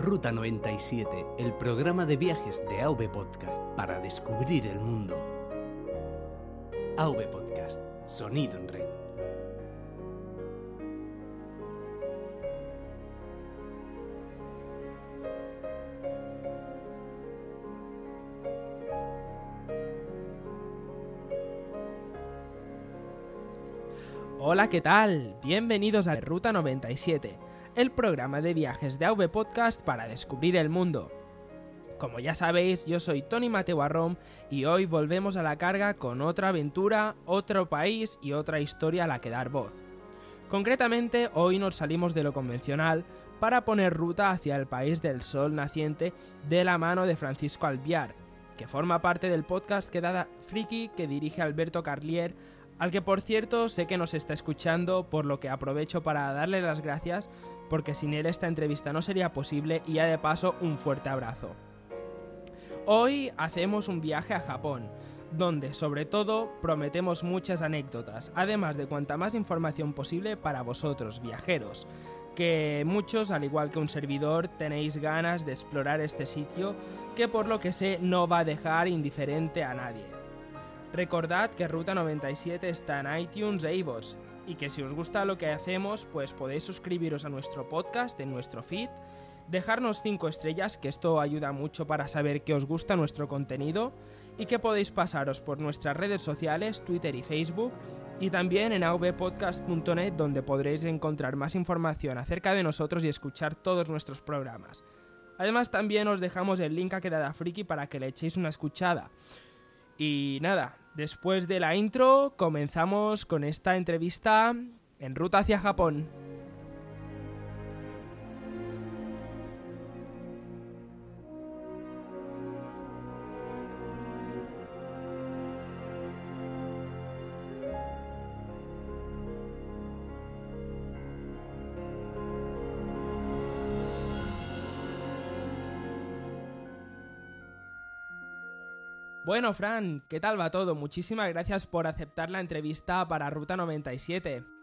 Ruta 97, el programa de viajes de AV Podcast para descubrir el mundo. AV Podcast, sonido en red. Hola, ¿qué tal? Bienvenidos a Ruta 97, el programa de viajes de AV Podcast para descubrir el mundo. Como ya sabéis, yo soy Tony Mateo y hoy volvemos a la carga con otra aventura, otro país y otra historia a la que dar voz. Concretamente, hoy nos salimos de lo convencional para poner ruta hacia el país del sol naciente de la mano de Francisco Alviar, que forma parte del podcast Quedada Friki que dirige Alberto Carlier al que por cierto sé que nos está escuchando, por lo que aprovecho para darle las gracias, porque sin él esta entrevista no sería posible y ya de paso un fuerte abrazo. Hoy hacemos un viaje a Japón, donde sobre todo prometemos muchas anécdotas, además de cuanta más información posible para vosotros, viajeros, que muchos, al igual que un servidor, tenéis ganas de explorar este sitio que por lo que sé no va a dejar indiferente a nadie. Recordad que Ruta 97 está en iTunes e iVoox y que si os gusta lo que hacemos, pues podéis suscribiros a nuestro podcast en nuestro feed, dejarnos 5 estrellas, que esto ayuda mucho para saber que os gusta nuestro contenido, y que podéis pasaros por nuestras redes sociales, Twitter y Facebook, y también en avpodcast.net donde podréis encontrar más información acerca de nosotros y escuchar todos nuestros programas. Además también os dejamos el link a Quedada Friki para que le echéis una escuchada. Y nada, después de la intro comenzamos con esta entrevista en ruta hacia Japón. Bueno, Fran, ¿qué tal va todo? Muchísimas gracias por aceptar la entrevista para Ruta 97.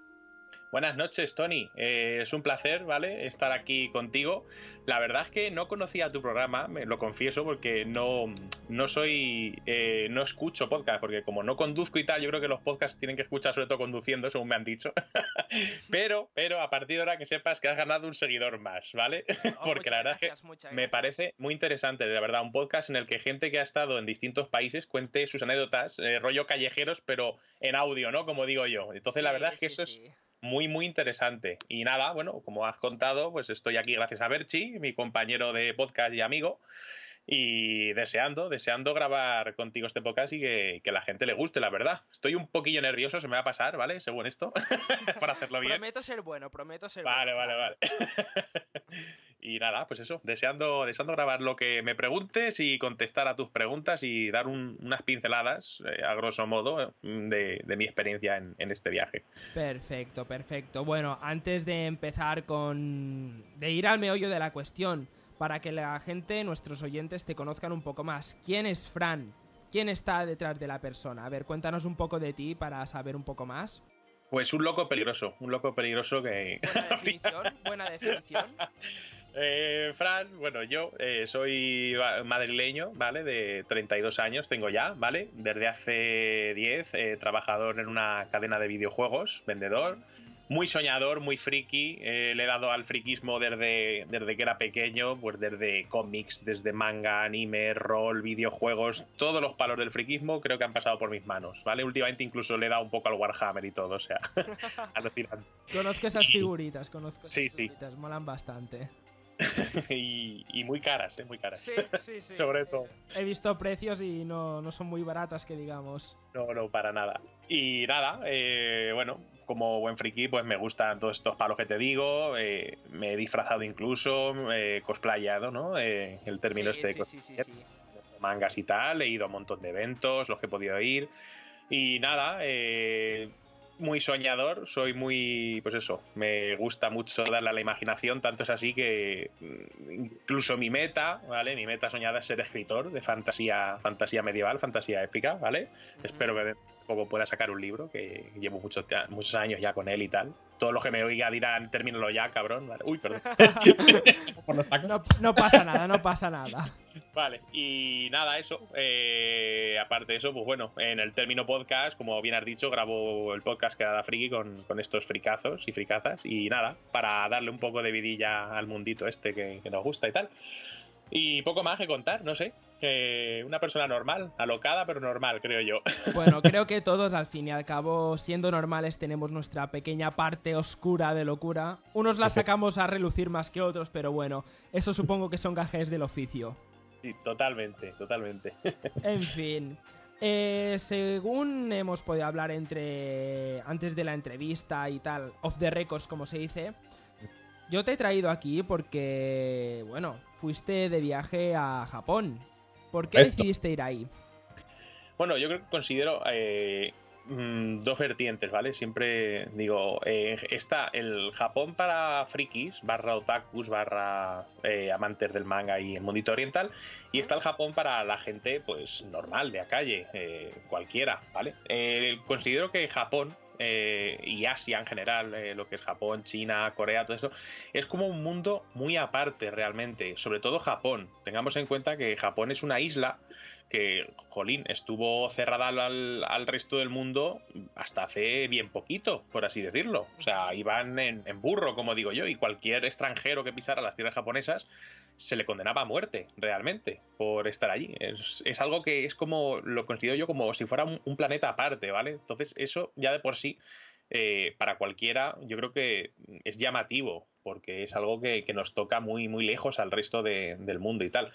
Buenas noches, Tony. Eh, es un placer, ¿vale? Estar aquí contigo. La verdad es que no conocía tu programa, me lo confieso, porque no, no soy. Eh, no escucho podcast, porque como no conduzco y tal, yo creo que los podcasts tienen que escuchar sobre todo conduciendo, según me han dicho. pero, pero a partir de ahora que sepas que has ganado un seguidor más, ¿vale? Oh, porque la verdad es que me parece muy interesante, de verdad, un podcast en el que gente que ha estado en distintos países cuente sus anécdotas, eh, rollo callejeros, pero en audio, ¿no? Como digo yo. Entonces, la verdad es que eso es muy, muy interesante. Y nada, bueno, como has contado, pues estoy aquí gracias a Berchi, mi compañero de podcast y amigo. Y deseando, deseando grabar contigo este podcast y que, que la gente le guste, la verdad. Estoy un poquillo nervioso, se me va a pasar, ¿vale? Según esto, para hacerlo bien. Prometo ser bueno, prometo ser vale, bueno. Vale, vale, y nada, pues eso, deseando, deseando grabar lo que me preguntes y contestar a tus preguntas y dar un, unas pinceladas, eh, a grosso modo, de, de mi experiencia en, en, este viaje. Perfecto, perfecto. Bueno, antes de empezar con... de ir al meollo de la cuestión, para que la gente, nuestros oyentes, te conozcan un poco más. ¿Quién es Fran? ¿Quién está detrás de la persona? A ver, cuéntanos un poco de ti para saber un poco más. Pues un loco peligroso, un loco peligroso que... Buena definición, buena definición. Eh, Fran, bueno, yo eh, soy madrileño, ¿vale? De 32 años tengo ya, ¿vale? Desde hace 10, eh, trabajador en una cadena de videojuegos, vendedor. Muy soñador, muy friki. le he dado al friquismo desde, desde que era pequeño, pues desde cómics, desde manga, anime, rol, videojuegos, todos los palos del friquismo creo que han pasado por mis manos, ¿vale? Últimamente incluso le he dado un poco al Warhammer y todo, o sea, alucinante. Conozco esas figuritas, conozco esas sí, figuritas, sí. molan bastante. y, y, muy caras, ¿eh? Muy caras. Sí, sí, sí. Sobre todo. He visto precios y no, no, son muy baratas, que digamos. No, no, para nada. Y nada, eh, bueno, como buen friki, pues me gustan todos estos palos que te digo. Eh, me he disfrazado incluso, eh, cosplayado, ¿no? Eh, el término sí, este sí, sí, sí, mangas y tal. He ido a un montón de eventos, los que he podido ir. Y nada, eh, muy soñador, soy muy, pues eso, me gusta mucho darle a la imaginación, tanto es así que incluso mi meta, ¿vale? Mi meta soñada es ser escritor de fantasía, fantasía medieval, fantasía épica, ¿vale? Espero que poco pueda sacar un libro, que llevo muchos, muchos años ya con él y tal. Todos los que me oigan dirán, termínalo ya, cabrón. Uy, perdón. no, pasa nada, no pasa nada. Vale, y nada, eso. Eh, aparte de eso, pues bueno, en el término podcast, como bien has dicho, grabo el podcast que da Friki con, con, estos fricazos y fricazas. Y nada, para darle un poco de vidilla al mundito este que, que nos gusta y tal. Y poco más que contar, no sé. una persona normal, alocada pero normal, creo yo. Bueno, creo que todos al fin y al cabo, siendo normales, tenemos nuestra pequeña parte oscura de locura. Unos la sacamos a relucir más que otros, pero bueno, eso supongo que son gajes del oficio. Sí, totalmente, totalmente. En fin. Eh, según hemos podido hablar entre antes de la entrevista y tal, off the records como se dice, yo te he traído aquí porque, bueno, fuiste de viaje a Japón. ¿Por qué decidiste ir ahí? Bueno, yo creo que considero eh, mm, dos vertientes, ¿vale? Siempre digo, eh, está el Japón para frikis, barra otakus, barra eh, amantes del manga y el mundito oriental, y está el Japón para la gente, pues, normal, de a calle, cualquiera, ¿vale? considero que Japón eh, y Asia en general, eh, lo que es Japón, China, Corea, todo eso, es como un mundo muy aparte realmente, sobre todo Japón. Tengamos en cuenta que Japón es una isla que, jolín, estuvo cerrada al, resto del mundo hasta hace bien poquito, por así decirlo. O sea, iban en, burro, como digo yo, y cualquier extranjero que pisara las tierras japonesas se le condenaba a muerte, realmente, por estar allí. Es, algo que es como, lo considero yo como si fuera un, planeta aparte, ¿vale? Entonces, eso ya de por sí, eh, para cualquiera, yo creo que es llamativo, porque es algo que, nos toca muy, muy lejos al resto del mundo y tal.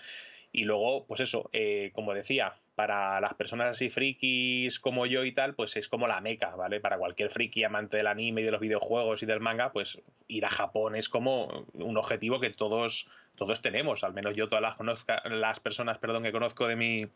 Y luego, pues eso, eh, como decía, para las personas así frikis como yo y tal, pues es como la meca, ¿vale? Para cualquier friki amante del anime y de los videojuegos y del manga, pues ir a Japón es como un objetivo que todos, todos tenemos. Al menos yo todas las, las personas perdón, que conozco de mi,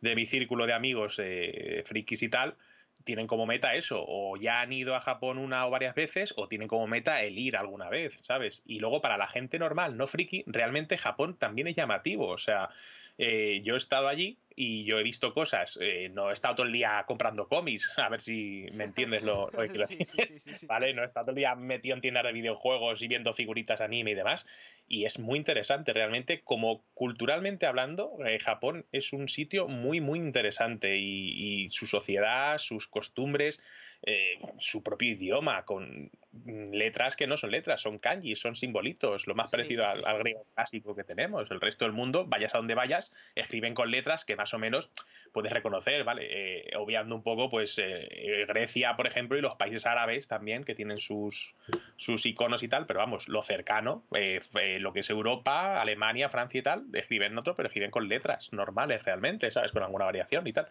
de mi círculo de amigos eh, frikis y tal, tienen como meta eso, o ya han ido a Japón una o varias veces, o tienen como meta el ir alguna vez, ¿sabes? Y luego para la gente normal, no friki, realmente Japón también es llamativo, o sea, eh, yo he estado allí y yo he visto cosas. Eh, no he estado todo el día comprando cómics, a ver si me entiendes lo, que quiero decir. ¿Vale? No he estado todo el día metido en tiendas de videojuegos y viendo figuritas anime y demás. Y es muy interesante, realmente, como culturalmente hablando, eh, Japón es un sitio muy, muy interesante y su sociedad, sus costumbres. Eh, su propio idioma, con letras que no son letras, son kanji, son simbolitos, lo más parecido al, griego clásico que tenemos. El resto del mundo, vayas a donde vayas, escriben con letras que más o menos puedes reconocer, ¿vale? Eh, obviando un poco, pues, eh, Grecia, por ejemplo, y los países árabes también, que tienen sus, sus iconos y tal, pero vamos, lo cercano, lo que es Europa, Alemania, Francia y tal, escriben otro, pero escriben con letras normales realmente, ¿sabes? Con alguna variación y tal.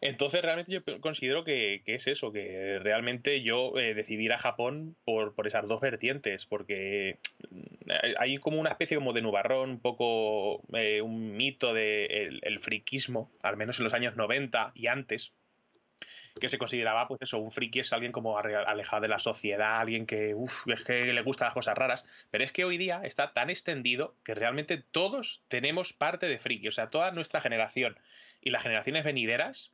Entonces, realmente yo considero que, es eso, que realmente yo eh, decidí ir a Japón por, esas dos vertientes, porque mm, hay como una especie como de nubarrón, un poco eh, un mito de el friquismo, al menos en los años 90 y antes, que se consideraba, pues eso, un friki es alguien como alejado de la sociedad, alguien que, es que le gustan las cosas raras, pero es que hoy día está tan extendido que realmente todos tenemos parte de friki, o sea, toda nuestra generación y las generaciones venideras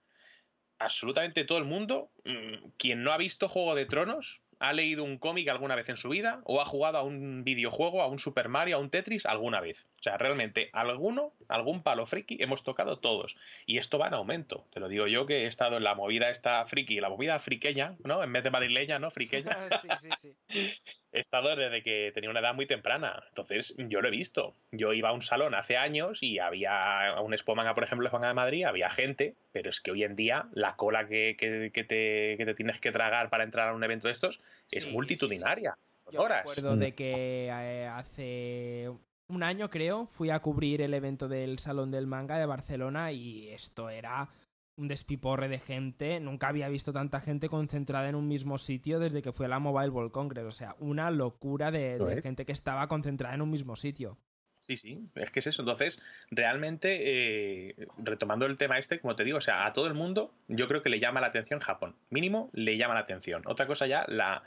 absolutamente todo el mundo, mm, quien no ha visto Juego de Tronos, ha leído un cómic alguna vez en su vida o ha jugado a un videojuego, a un Super Mario, a un Tetris alguna vez. O sea, realmente alguno, algún palo friki hemos tocado todos. Y esto va en aumento. Te lo digo yo que he estado en la movida esta friki, la movida friqueña, ¿no? En vez de madrileña, ¿no? Friqueña. sí, sí, sí. He estado desde que tenía una edad muy temprana. Entonces, yo lo he visto. Yo iba a un salón hace años y había un Expo Manga, por ejemplo, en de Madrid, había gente, pero es que hoy en día la cola que, que, te, que te, tienes que tragar para entrar a un evento de estos es multitudinaria. Yo horas. recuerdo de que eh, hace un año, creo, fui a cubrir el evento del Salón del Manga de Barcelona y esto era un despiporre de gente. Nunca había visto tanta gente concentrada en un mismo sitio desde que fue la Mobile World Congress. O sea, una locura de, gente que estaba concentrada en un mismo sitio. Sí, sí, es que es eso. Entonces, realmente, eh, retomando el tema este, como te digo, o sea, a todo el mundo yo creo que le llama la atención Japón. Mínimo le llama la atención. Otra cosa ya, la,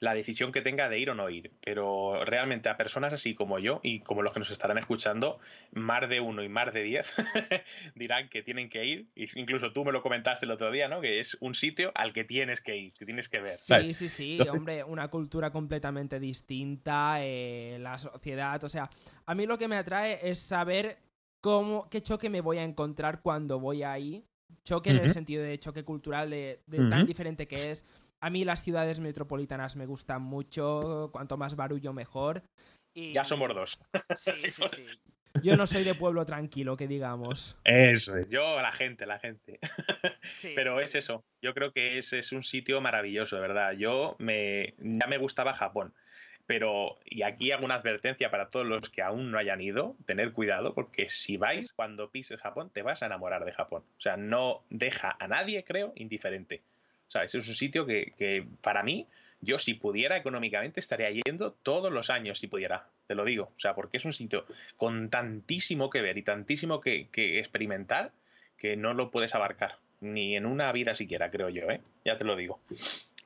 la decisión que tenga de ir o no ir. Pero realmente a personas así como yo y como los que nos estarán escuchando, más de uno y más de diez dirán que tienen que ir. Incluso tú me lo comentaste el otro día, ¿no? Que es un sitio al que tienes que ir, que tienes que ver. Sí, sí, sí, hombre, una cultura completamente distinta, eh, la sociedad, o sea, a mí lo que me atrae es saber cómo, qué choque me voy a encontrar cuando voy ahí. Choque en el sentido de choque cultural, de, tan diferente que es. A mí las ciudades metropolitanas me gustan mucho, cuanto más barullo mejor. Y... Ya somos dos. Sí, sí, sí. Yo no soy de pueblo tranquilo, que digamos. Eso es, yo la gente, la gente. Pero es eso, yo creo que es, es un sitio maravilloso, de verdad. Yo me, ya me gustaba Japón. Pero, y aquí hago una advertencia para todos los que aún no hayan ido, tener cuidado, porque si vais cuando pises Japón, te vas a enamorar de Japón. O sea, no deja a nadie, creo, indiferente. O sea, ese es un sitio que, para mí, yo si pudiera económicamente estaría yendo todos los años, si pudiera, te lo digo. O sea, porque es un sitio con tantísimo que ver y tantísimo que, que experimentar que no lo puedes abarcar. Ni en una vida siquiera, creo yo, ¿eh? Ya te lo digo.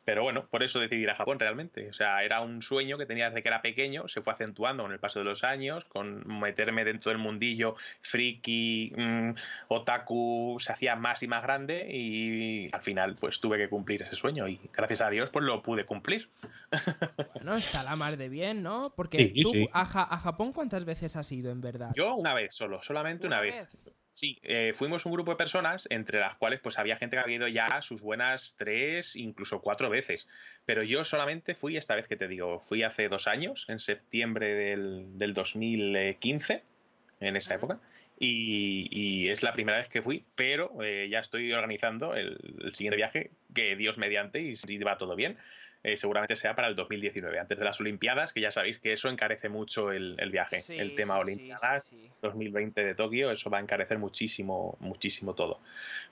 Pero bueno, por eso decidí ir a Japón realmente. O sea, era un sueño que tenía desde que era pequeño, se fue acentuando con el paso de los años, con meterme dentro del mundillo friki, mm, otaku, se hacía más y más grande y al final pues tuve que cumplir ese sueño y gracias a Dios pues lo pude cumplir. Bueno, está la mar de bien, ¿no? Porque tú A, Japón cuántas veces has ido en verdad? Yo una vez solo, solamente una, vez. Sí, eh, fuimos un grupo de personas entre las cuales pues había gente que había ido ya sus buenas tres, incluso cuatro veces. Pero yo solamente fui esta vez que te digo, fui hace dos años, en septiembre del, del 2015, en esa época. Y, es la primera vez que fui, pero eh, ya estoy organizando el, siguiente viaje, que Dios mediante, y si va todo bien, eh, seguramente sea para el 2019, antes de las Olimpiadas, que ya sabéis que eso encarece mucho el, viaje. el tema Olimpiadas 2020 de Tokio, eso va a encarecer muchísimo, muchísimo todo.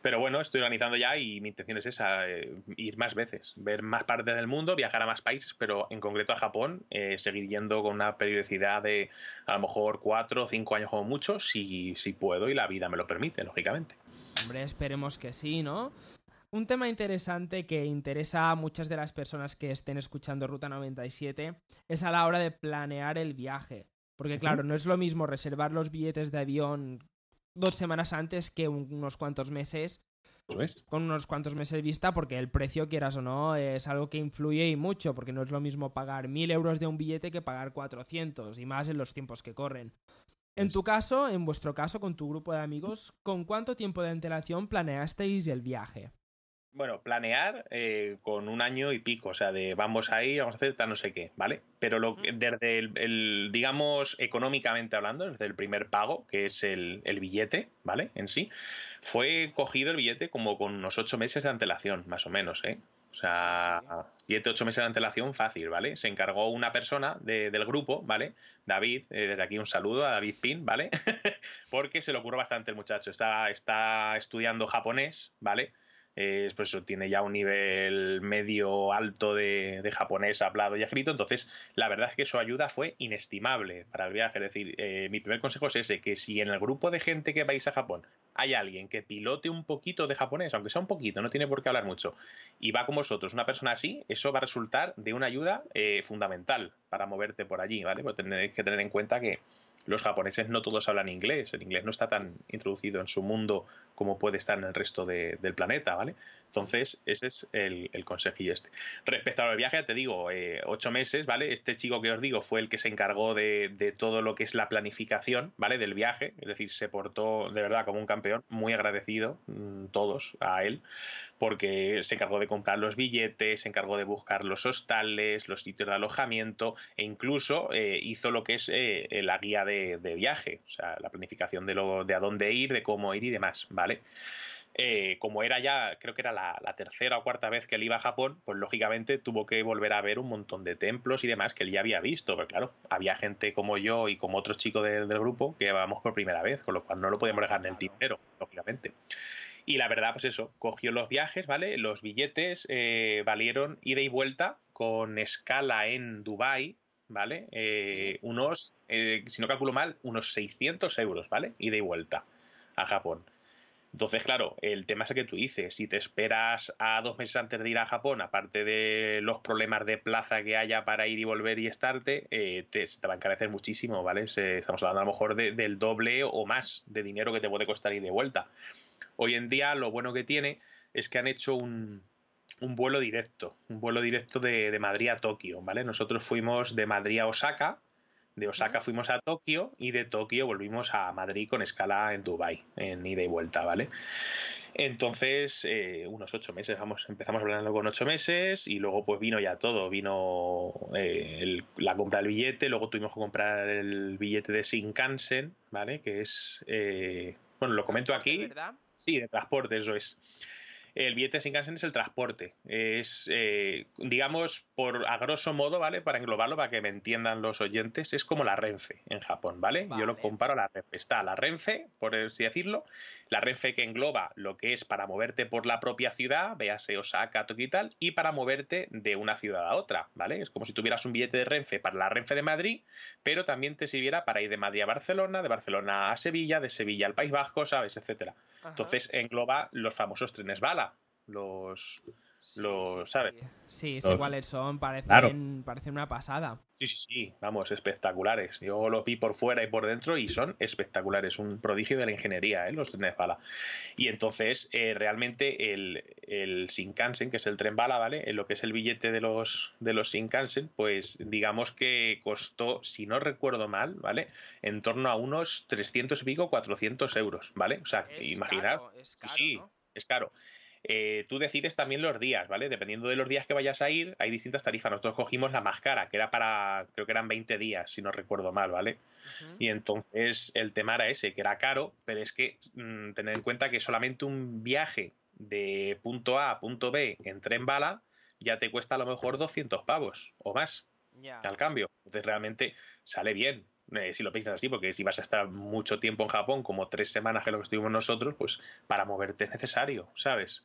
Pero bueno, estoy organizando ya y mi intención es esa, eh, ir más veces, ver más partes del mundo, viajar a más países, pero en concreto a Japón, eh, seguir yendo con una periodicidad de a lo mejor cuatro o cinco años como mucho, si, si puedo y la vida me lo permite, lógicamente. Hombre, esperemos que sí, ¿no? Un tema interesante que interesa a muchas de las personas que estén escuchando Ruta 97 es a la hora de planear el viaje. Porque claro, no es lo mismo reservar los billetes de avión dos semanas antes que unos cuantos meses. Con unos cuantos meses vista, porque el precio, quieras o no, es algo que influye y mucho, porque no es lo mismo pagar mil euros de un billete que pagar 400, y más en los tiempos que corren. En tu caso, en vuestro caso, con tu grupo de amigos, ¿con cuánto tiempo de antelación planeasteis el viaje? Bueno, planear eh, con un año y pico, o sea, de vamos a ir, vamos a hacer tal no sé qué, ¿vale? Pero lo, desde el, digamos, económicamente hablando, desde el primer pago, que es el, billete, ¿vale? En sí, fue cogido el billete como con unos ocho meses de antelación, más o menos, ¿eh? O sea, siete, ocho meses de antelación fácil, ¿vale? Se encargó una persona del grupo, ¿vale? David, eh, desde aquí un saludo a David Pin, ¿vale? Porque se le ocurrió bastante el muchacho. Está, está estudiando japonés, ¿vale? Pues eso, tiene ya un nivel medio alto de, japonés hablado y escrito, entonces la verdad es que su ayuda fue inestimable para el viaje, es decir, eh, mi primer consejo es ese, que si en el grupo de gente que vais a Japón hay alguien que pilote un poquito de japonés, aunque sea un poquito, no tiene por qué hablar mucho, y va con vosotros una persona así, eso va a resultar de una ayuda eh, fundamental para moverte por allí, ¿vale? Pues tenéis que tener en cuenta que los japoneses no todos hablan inglés, el inglés no está tan introducido en su mundo como puede estar en el resto del planeta, ¿vale? Entonces, ese es el, el consejillo este. Respecto al viaje, te digo, eh, ocho meses, ¿vale? Este chico que os digo fue el que se encargó de, todo lo que es la planificación, ¿vale? Del viaje, es decir, se portó de verdad como un campeón, muy agradecido mm, todos a él, porque se encargó de comprar los billetes, se encargó de buscar los hostales, los sitios de alojamiento e incluso eh, hizo lo que es eh, la guía de, de, viaje, o sea, la planificación de, lo, de a dónde ir, de cómo ir y demás, ¿vale? Eh, como era ya, creo que era la, tercera o cuarta vez que él iba a Japón, pues lógicamente tuvo que volver a ver un montón de templos y demás que él ya había visto. Pero claro, había gente como yo y como otros chicos del grupo que íbamos por primera vez, con lo cual no lo podíamos dejar en el tintero, lógicamente. Y la verdad, pues eso, cogió los viajes, ¿vale? Los billetes eh, valieron ida y vuelta con escala en Dubai, ¿vale? Eh, unos, si no calculo mal, unos 600 euros, ¿vale? Ida y vuelta a Japón. Entonces, claro, el tema es el que tú dices. Si te esperas a dos meses antes de ir a Japón, aparte de los problemas de plaza que haya para ir y volver y estarte, eh, te, te, va a encarecer muchísimo, ¿vale? estamos hablando a lo mejor de, del doble o más de dinero que te puede costar ir de vuelta. Hoy en día, lo bueno que tiene es que han hecho un, un vuelo directo, un vuelo directo de, de Madrid a Tokio, ¿vale? Nosotros fuimos de Madrid a Osaka de Osaka fuimos a Tokio y de Tokio volvimos a Madrid con escala en Dubai en ida y vuelta, ¿vale? Entonces, eh, unos ocho meses, vamos, empezamos hablando con ocho meses y luego pues vino ya todo, vino eh, la compra del billete, luego tuvimos que comprar el billete de Shinkansen, ¿vale? Que es, eh, bueno, lo comento aquí. ¿verdad? Sí, de transporte, eso es. El billete de Shinkansen es el transporte. Es, eh, digamos, por a grosso modo, ¿vale? Para englobarlo, para que me entiendan los oyentes, es como la Renfe en Japón, ¿vale? Yo lo comparo a la Renfe. Está la Renfe, por así decirlo, la Renfe que engloba lo que es para moverte por la propia ciudad, véase Osaka, Tokio y tal, y para moverte de una ciudad a otra, ¿vale? Es como si tuvieras un billete de Renfe para la Renfe de Madrid, pero también te sirviera para ir de Madrid a Barcelona, de Barcelona a Sevilla, de Sevilla al País Vasco, ¿sabes? Etcétera. Entonces engloba los famosos trenes bala, los los, ¿sabes? Sí, sí cuáles son, parecen, parecen una pasada. Sí, sí, sí, vamos, espectaculares. Yo los vi por fuera y por dentro y son espectaculares, un prodigio de la ingeniería, ¿eh? los trenes bala. Y entonces, eh, realmente el, el Shinkansen, que es el tren bala, ¿vale? En lo que es el billete de los, de los Shinkansen, pues digamos que costó, si no recuerdo mal, ¿vale? En torno a unos 300 y pico, 400 euros, ¿vale? O sea, imaginad. sí, es caro. Eh, tú decides también los días, ¿vale? Dependiendo de los días que vayas a ir, hay distintas tarifas. Nosotros cogimos la más cara, que era para, creo que eran 20 días, si no recuerdo mal, ¿vale? Y entonces el tema era ese, que era caro, pero es que mm, tener en cuenta que solamente un viaje de punto A a punto B en tren bala ya te cuesta a lo mejor 200 pavos o más al cambio. Entonces realmente sale bien. Eh, si lo piensas así, porque si vas a estar mucho tiempo en Japón, como tres semanas que lo que estuvimos nosotros, pues para moverte es necesario, ¿sabes?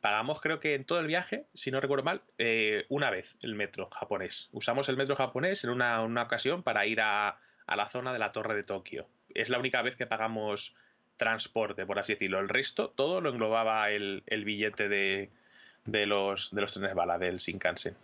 Pagamos, creo que en todo el viaje, si no recuerdo mal, eh, una vez el metro japonés. Usamos el metro japonés en una, ocasión para ir a, la zona de la Torre de Tokio. Es la única vez que pagamos transporte, por así decirlo. El resto, todo lo englobaba el, billete de, de, los, de los trenes bala del Shinkansen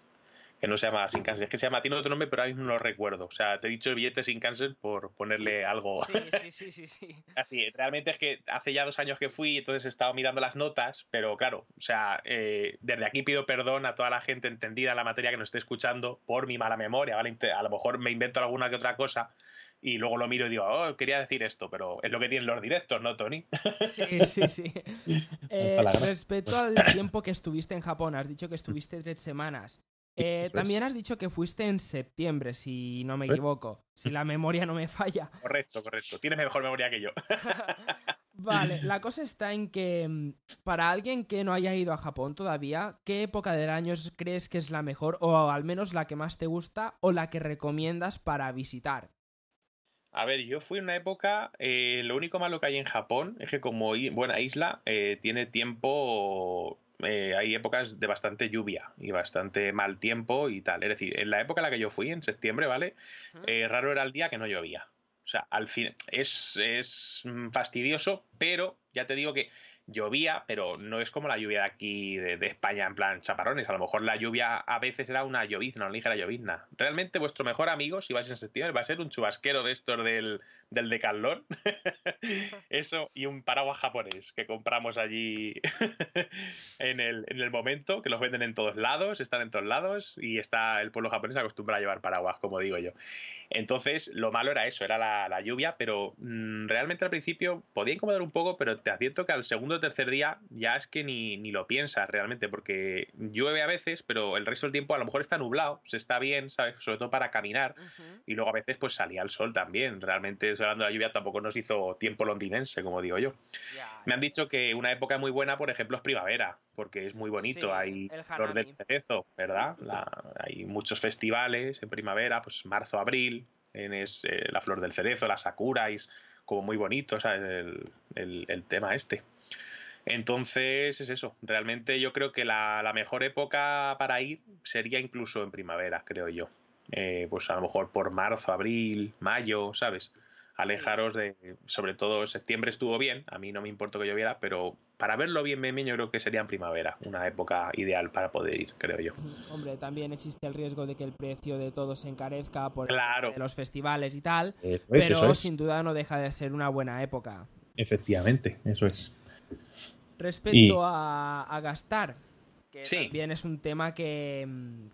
que no se llama Shinkansen, es que se llama, tiene otro nombre, pero ahí no lo recuerdo. O sea, te he dicho el billete Shinkansen por ponerle algo. Sí, sí, sí, sí, Así, realmente es que hace ya dos años que fui, entonces he estado mirando las notas, pero claro, o sea, eh, desde aquí pido perdón a toda la gente entendida en la materia que nos esté escuchando por mi mala memoria, ¿vale? A lo mejor me invento alguna que otra cosa y luego lo miro y digo, oh, quería decir esto, pero es lo que tienen los directos, ¿no, Tony? Sí, sí, sí. Eh, respecto al tiempo que estuviste en Japón, has dicho que estuviste tres semanas. Eh, también has dicho que fuiste en septiembre, si no me equivoco, si la memoria no me falla. Correcto, correcto. Tienes mejor memoria que yo. vale, la cosa está en que mm, para alguien que no haya ido a Japón todavía, ¿qué época del año crees que es la mejor o al menos la que más te gusta o la que recomiendas para visitar? A ver, yo fui en una época, eh, lo único malo que hay en Japón es que como buena isla eh, tiene tiempo eh, hay épocas de bastante lluvia y bastante mal tiempo y tal. Es decir, en la época en la que yo fui, en septiembre, ¿vale? Eh, raro era el día que no llovía. O sea, al fin es, es fastidioso, pero ya te digo que llovía, pero no es como la lluvia de aquí de, España en plan chaparrones. A lo mejor la lluvia a veces era una llovizna, una ligera llovizna. Realmente vuestro mejor amigo, si vais en septiembre, va a ser un chubasquero de estos del, del. Eso y un paraguas japonés que compramos allí en, el, en el momento, que los venden en todos lados, están en todos lados y está el pueblo japonés acostumbrado a llevar paraguas, como digo yo. Entonces, lo malo era eso, era la, lluvia, pero mm, realmente al principio podía incomodar un poco, pero te advierto que al segundo tercer día ya es que ni, ni lo piensas realmente, porque llueve a veces, pero el resto del tiempo a lo mejor está nublado, se está bien, ¿sabes? Sobre todo para caminar, y luego a veces pues salía el sol también, realmente hablando de la lluvia tampoco nos hizo tiempo londinense, como digo yo. Me han dicho que una época muy buena, por ejemplo, es primavera, porque es muy bonito, hay flor del cerezo, ¿verdad? hay muchos festivales en primavera, pues marzo, abril, en es, eh, la flor del cerezo, la sakura, es como muy bonito, El, el, tema este. Entonces es eso, realmente yo creo que la, la, mejor época para ir sería incluso en primavera, creo yo. Eh, pues a lo mejor por marzo, abril, mayo, ¿sabes? alejaros de, sobre todo septiembre estuvo bien, a mí no me importó que lloviera, pero para verlo bien, bien, yo creo que sería en primavera, una época ideal para poder ir, creo yo. Hombre, también existe el riesgo de que el precio de todo se encarezca por claro. los festivales y tal, pero sin duda no deja de ser una buena época. Efectivamente, eso es. Respecto a, gastar, que también es un tema que,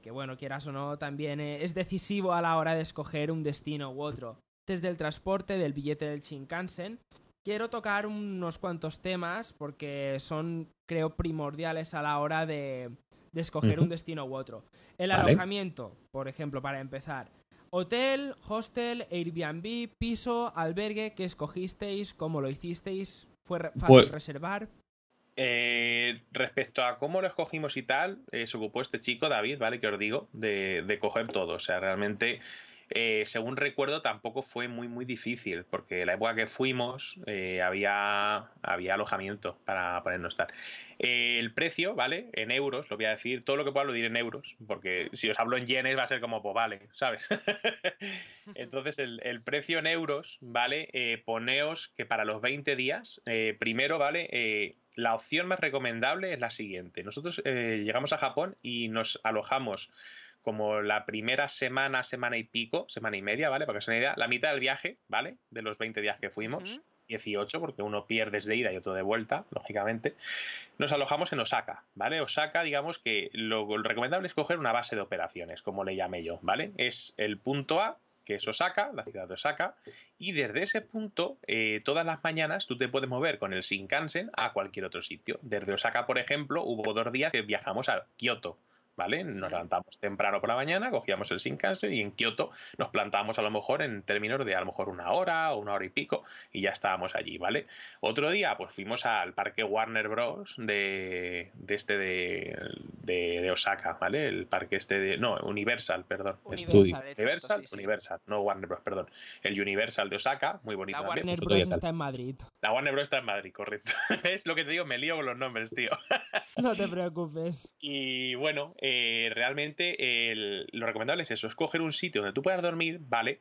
que, bueno, quieras o no, también es decisivo a la hora de escoger un destino u otro desde el transporte del billete del Shinkansen, quiero tocar unos cuantos temas porque son, creo, primordiales a la hora de, escoger un destino u otro. El alojamiento, por ejemplo, para empezar. Hotel, hostel, Airbnb, piso, albergue, ¿qué escogisteis? ¿Cómo lo hicisteis? ¿Fue fácil pues reservar? Eh, respecto a cómo lo escogimos y tal, eh, se ocupó este chico, David, ¿vale? Que os digo, de, de coger todo. O sea, realmente eh, según recuerdo, tampoco fue muy, muy difícil, porque la época que fuimos eh, había, había alojamiento para ponernos. Eh, el precio, ¿vale? En euros, lo voy a decir, todo lo que pueda lo diré en euros, porque si os hablo en yenes va a ser como, pues vale, ¿sabes? Entonces, el, precio en euros, ¿vale? poneos que para los 20 días, primero, ¿vale? La opción más recomendable es la siguiente. Nosotros llegamos a Japón y nos alojamos como la primera semana, semana y pico, semana y media, ¿vale? Para que se una idea, la mitad del viaje, ¿vale? De los 20 días que fuimos, 18, porque uno pierde de ida y otro de vuelta, lógicamente, nos alojamos en Osaka, ¿vale? Osaka, digamos que lo, recomendable es coger una base de operaciones, como le llamé yo, ¿vale? Es el punto A, que es Osaka, la ciudad de Osaka, y desde ese punto, eh, todas las mañanas tú te puedes mover con el Shinkansen a cualquier otro sitio. Desde Osaka, por ejemplo, hubo dos días que viajamos a Kioto, ¿vale? Nos levantamos temprano por la mañana, cogíamos el Shinkansen y en Kioto nos plantamos a lo mejor en términos de a lo mejor una hora o una hora y pico y ya estábamos allí, ¿vale? Otro día pues fuimos al parque Warner Bros. de, de este de, de, Osaka, ¿vale? El parque este de... No, Universal, perdón. Universal, Universal, Universal, no Warner Bros., perdón. El Universal de Osaka, muy bonito. La Warner Bros. está en Madrid. La Warner Bros. está en Madrid, correcto. es lo que te digo, me lío con los nombres, tío. no te preocupes. Y bueno, eh, realmente lo recomendable es eso, escoger un sitio donde tú puedas dormir, ¿vale?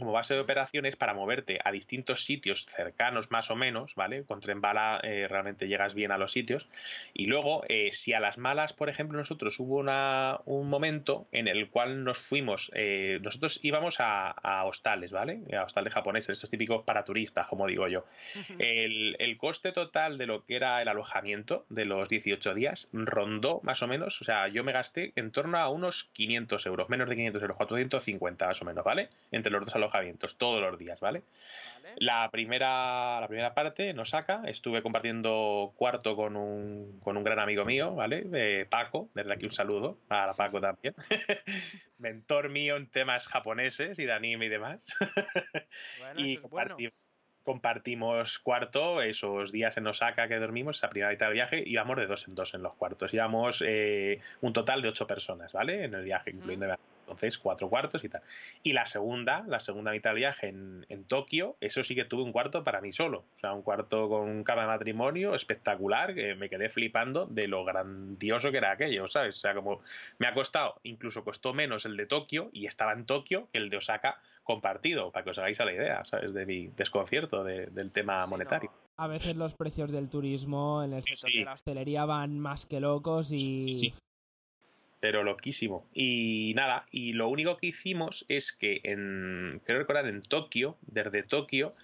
Como base de operaciones para moverte a distintos sitios cercanos más o menos, ¿vale? Con tren bala eh, realmente llegas bien a los sitios. Y luego, eh, si a las malas, por ejemplo, nosotros hubo una, un momento en el cual nos fuimos, eh, nosotros íbamos a, hostales, ¿vale? A hostales japoneses, estos típicos para turistas, como digo yo. El, el, coste total de lo que era el alojamiento de los 18 días rondó más o menos, o sea, yo me gasté en torno a unos 500 euros, menos de 500 euros, 450 más o menos, ¿vale? Entre los dos alojamientos alojamientos todos los días, ¿vale? La, primera, la primera parte nos saca, estuve compartiendo cuarto con un, con un gran amigo mío, ¿vale? Eh, Paco, desde aquí un saludo a Paco también. Mentor mío en temas japoneses y de anime y demás. y compartimos cuarto esos días en Osaka que dormimos, esa primera mitad del viaje, íbamos de dos en dos en los cuartos. Íbamos eh, un total de ocho personas, ¿vale? En el viaje, incluyendo entonces, cuatro cuartos y tal. Y la segunda, la segunda mitad del viaje en, en, Tokio, eso sí que tuve un cuarto para mí solo. O sea, un cuarto con cama de matrimonio espectacular, que me quedé flipando de lo grandioso que era aquello, ¿sabes? O sea, como me ha costado, incluso costó menos el de Tokio y estaba en Tokio que el de Osaka compartido, para que os hagáis a la idea, ¿sabes? De mi desconcierto del tema monetario. A veces los precios del turismo en el sector de la hostelería van más que locos y pero loquísimo. Y nada, y lo único que hicimos es que en, creo recordar, en Tokio, desde Tokio,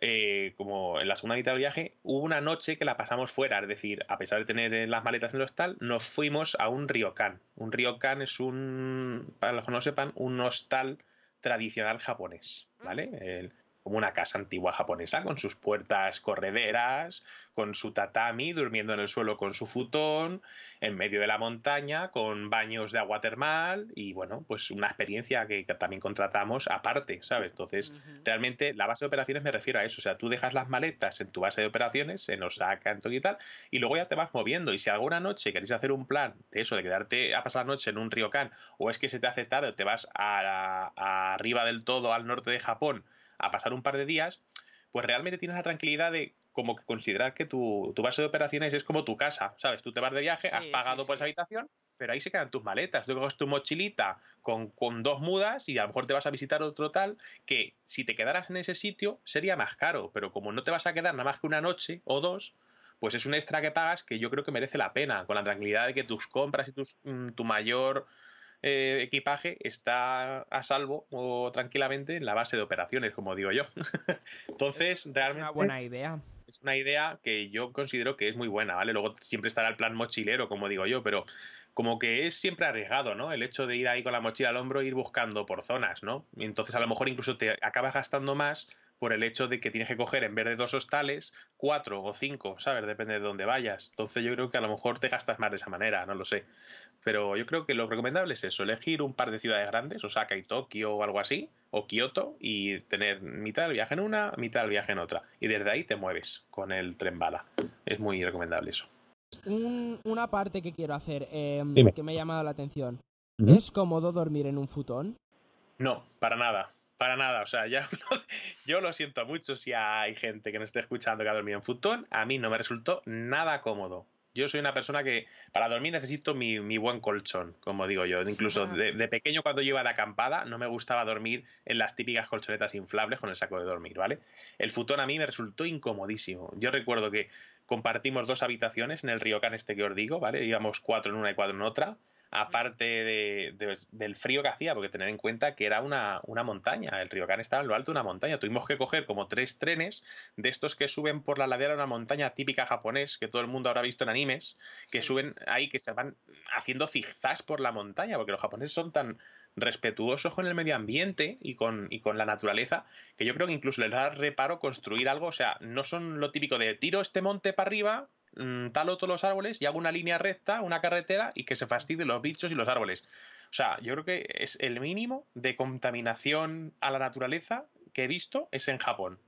eh, como en la segunda mitad del viaje, hubo una noche que la pasamos fuera, es decir, a pesar de tener las maletas en el hostal, nos fuimos a un ryokan. Un ryokan es un, para los que no sepan, un hostal tradicional japonés, ¿vale? El, como una casa antigua japonesa, con sus puertas correderas, con su tatami, durmiendo en el suelo con su futón, en medio de la montaña, con baños de agua termal y bueno, pues una experiencia que, también contratamos aparte, ¿sabes? Entonces, realmente la base de operaciones me refiero a eso, o sea, tú dejas las maletas en tu base de operaciones, en Osaka, en Tokio y tal, y luego ya te vas moviendo y si alguna noche queréis hacer un plan de eso, de quedarte a pasar la noche en un ryokan, o es que se te hace tarde, te vas a arriba del todo, al norte de Japón, a pasar un par de días, pues realmente tienes la tranquilidad de como que considerar que tu, base de operaciones es como tu casa, ¿sabes? Tú te vas de viaje, has pagado por esa habitación pero ahí se quedan tus maletas. Tú coges tu mochilita con, con, dos mudas y a lo mejor te vas a visitar otro tal que si te quedaras en ese sitio sería más caro, pero como no te vas a quedar nada más que una noche o dos, pues es un extra que pagas que yo creo que merece la pena, con la tranquilidad de que tus compras y tus, mm, tu mayor eh, equipaje está a salvo o tranquilamente en la base de operaciones, como digo yo. Entonces, realmente... Es una buena idea. Es una idea que yo considero que es muy buena, ¿vale? Luego siempre estará el plan mochilero, como digo yo, pero como que es siempre arriesgado, ¿no? El hecho de ir ahí con la mochila al hombro e ir buscando por zonas, ¿no? Entonces a lo mejor incluso te acabas gastando más por el hecho de que tienes que coger en vez de dos hostales, cuatro o cinco, ¿sabes? Depende de dónde vayas. Entonces yo creo que a lo mejor te gastas más de esa manera, no lo sé. Pero yo creo que lo recomendable es eso, elegir un par de ciudades grandes, Osaka y Tokio o algo así, o Kioto, y tener mitad del viaje en una, mitad del viaje en otra. Y desde ahí te mueves con el tren bala. Es muy recomendable eso. una parte que quiero hacer, em, que me ha llamado la atención. ¿Es cómodo dormir en un futón? No, para nada. Para nada, o sea, ya yo lo siento mucho si hay gente que no esté escuchando que ha dormido en futón. A mí no me resultó nada cómodo. Yo soy una persona que para dormir necesito mi, buen colchón, como digo yo. Incluso de, pequeño cuando yo iba de acampada no me gustaba dormir en las típicas colchonetas inflables con el saco de dormir, ¿vale? El futón a mí me resultó incomodísimo. Yo recuerdo que compartimos dos habitaciones en el Ryokan este que os digo, ¿vale? Íbamos cuatro en una y cuatro en otra aparte de, del frío que hacía, porque tener en cuenta que era una, una montaña, el río Can estaba en lo alto de una montaña, tuvimos que coger como tres trenes de estos que suben por la ladera de una montaña típica japonés, que todo el mundo habrá visto en animes, que suben ahí, que se van haciendo zigzags por la montaña, porque los japoneses son tan respetuosos con el medio ambiente y con, y con la naturaleza, que yo creo que incluso les da reparo construir algo, o sea, no son lo típico de tiro este monte para arriba, Mm, talo todos los árboles y hago una línea recta, una carretera y que se fastidien los bichos y los árboles. O sea, yo creo que es el mínimo de contaminación a la naturaleza que he visto es en Japón.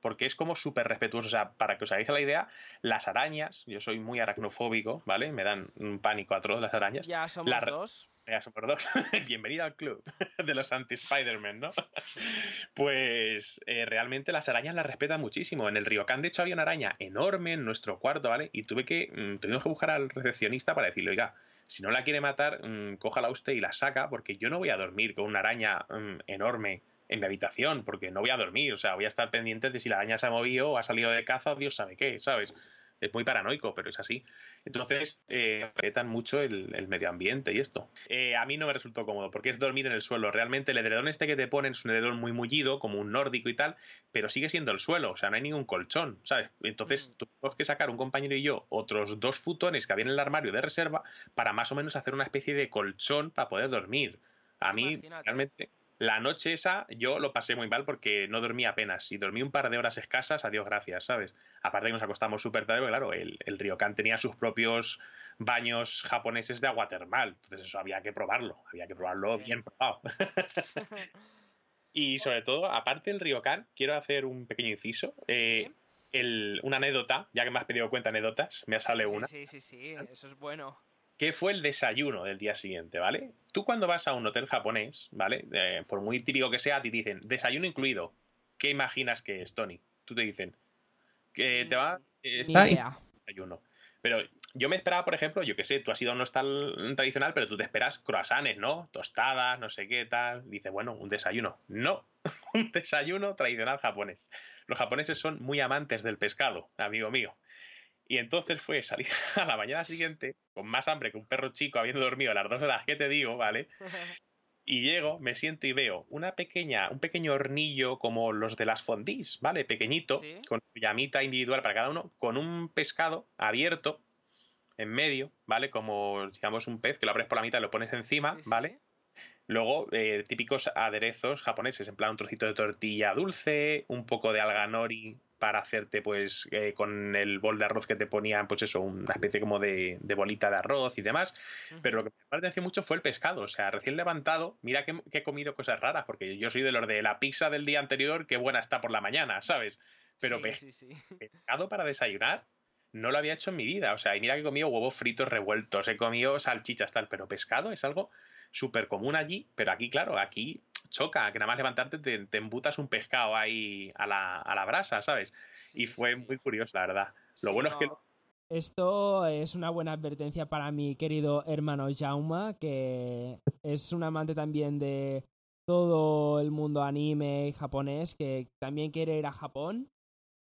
Porque es como súper respetuoso. O sea, para que os hagáis la idea, las arañas, yo soy muy aracnofóbico, ¿vale? Me dan un pánico a todas las arañas. Ya somos dos. Super Bienvenido al club de los anti-Spider-Man, ¿no? pues eh, realmente las arañas las respetan muchísimo. En el Ryokan, de hecho, había una araña enorme en nuestro cuarto, ¿vale? Y tuve que, mm, tuvimos que buscar al recepcionista para decirle, oiga, si no la quiere matar, mmm, cójala usted y la saca, porque yo no voy a dormir con una araña mm, enorme en mi habitación, porque no voy a dormir, o sea, voy a estar pendiente de si la araña se ha movido o ha salido de caza Dios sabe qué, ¿sabes? Es muy paranoico, pero es así. Entonces, eh, mucho el, medio ambiente y esto. Eh, a mí no me resultó cómodo, porque es dormir en el suelo. Realmente el edredón este que te ponen es un edredón muy mullido, como un nórdico y tal, pero sigue siendo el suelo, o sea, no hay ningún colchón, ¿sabes? Entonces, mm. tuvimos que sacar un compañero y yo otros dos futones que había en el armario de reserva para más o menos hacer una especie de colchón para poder dormir. A mí, realmente, la noche esa yo lo pasé muy mal porque no dormí apenas. Y dormí un par de horas escasas, adiós, gracias, ¿sabes? Aparte que nos acostamos súper tarde, claro, el, el Ryokan tenía sus propios baños japoneses de agua termal. Entonces eso había que probarlo, había que probarlo bien probado. y sobre todo, aparte del Ryokan, quiero hacer un pequeño inciso. Eh, una anécdota, ya que me has pedido cuenta anécdotas, me sale una. Sí, sí, sí, eso es bueno. ¿Qué fue el desayuno del día siguiente, ¿vale? Tú cuando vas a un hotel japonés, ¿vale? Eh, por muy típico que sea, te dicen desayuno incluido. ¿Qué imaginas que es, Tony? Tú te dicen que te va está desayuno. Pero yo me esperaba, por ejemplo, yo qué sé, tú has ido a un hostal tradicional, pero tú te esperas croissants, ¿no? Tostadas, no sé qué tal. Dice, bueno, un desayuno. No, un desayuno tradicional japonés. Los japoneses son muy amantes del pescado, amigo mío. Y entonces fue salir a la mañana siguiente con más hambre que un perro chico habiendo dormido las dos horas que te digo, ¿vale? Y llego, me siento y veo una pequeña, un pequeño hornillo como los de las fondis, ¿vale? Pequeñito, con su llamita individual para cada uno, con un pescado abierto en medio, ¿vale? Como, digamos, un pez que lo abres por la mitad y lo pones encima, ¿vale? Luego, eh, típicos aderezos japoneses, en plan un trocito de tortilla dulce, un poco de alga nori para hacerte pues eh, con el bol de arroz que te ponían pues eso, una especie como de, bolita de arroz y demás, pero lo que me atención mucho fue el pescado, o sea, recién levantado, mira que, he comido cosas raras, porque yo soy de los de la pizza del día anterior, qué buena está por la mañana, ¿sabes? Pero pescado para desayunar, no lo había hecho en mi vida, o sea, y mira que he comido huevos fritos revueltos, he comido salchichas tal, pero pescado es algo súper común allí, pero aquí, claro, aquí choca, que nada más levantarte te, embutas un pescado ahí a la, a la brasa, ¿sabes? y fue muy curioso, la verdad. Lo bueno es que Esto es una buena advertencia para mi querido hermano Jauma, que es un amante también de todo el mundo anime japonés, que también quiere ir a Japón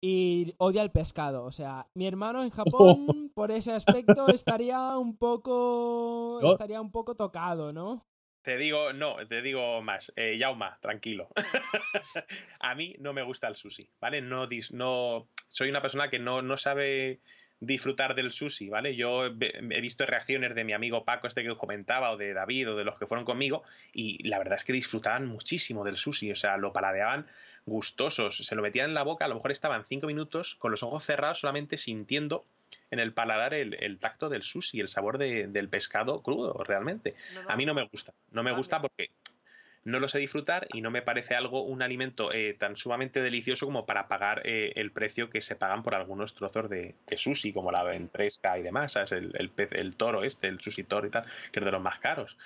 y odia el pescado. O sea, mi hermano en Japón, por ese aspecto, estaría un poco. estaría un poco tocado, ¿no? Te digo, no, te digo más. Eh, Yauma, tranquilo. a mí no me gusta el sushi, ¿vale? No, no soy una persona que no, no sabe disfrutar del sushi, ¿vale? Yo he visto reacciones de mi amigo Paco, este que comentaba, o de David, o de los que fueron conmigo, y la verdad es que disfrutaban muchísimo del sushi, o sea, lo paladeaban gustosos, se lo metían en la boca, a lo mejor estaban cinco minutos con los ojos cerrados solamente sintiendo en el paladar el, tacto del sushi, el sabor del pescado crudo, realmente. A mí no me gusta, no me gusta porque no lo sé disfrutar y no me parece algo, un alimento eh, tan sumamente delicioso como para pagar eh, el precio que se pagan por algunos trozos de, sushi, como la ventresca y demás, ¿sabes? El, el, el toro este, el sushi toro y tal, que es de los más caros.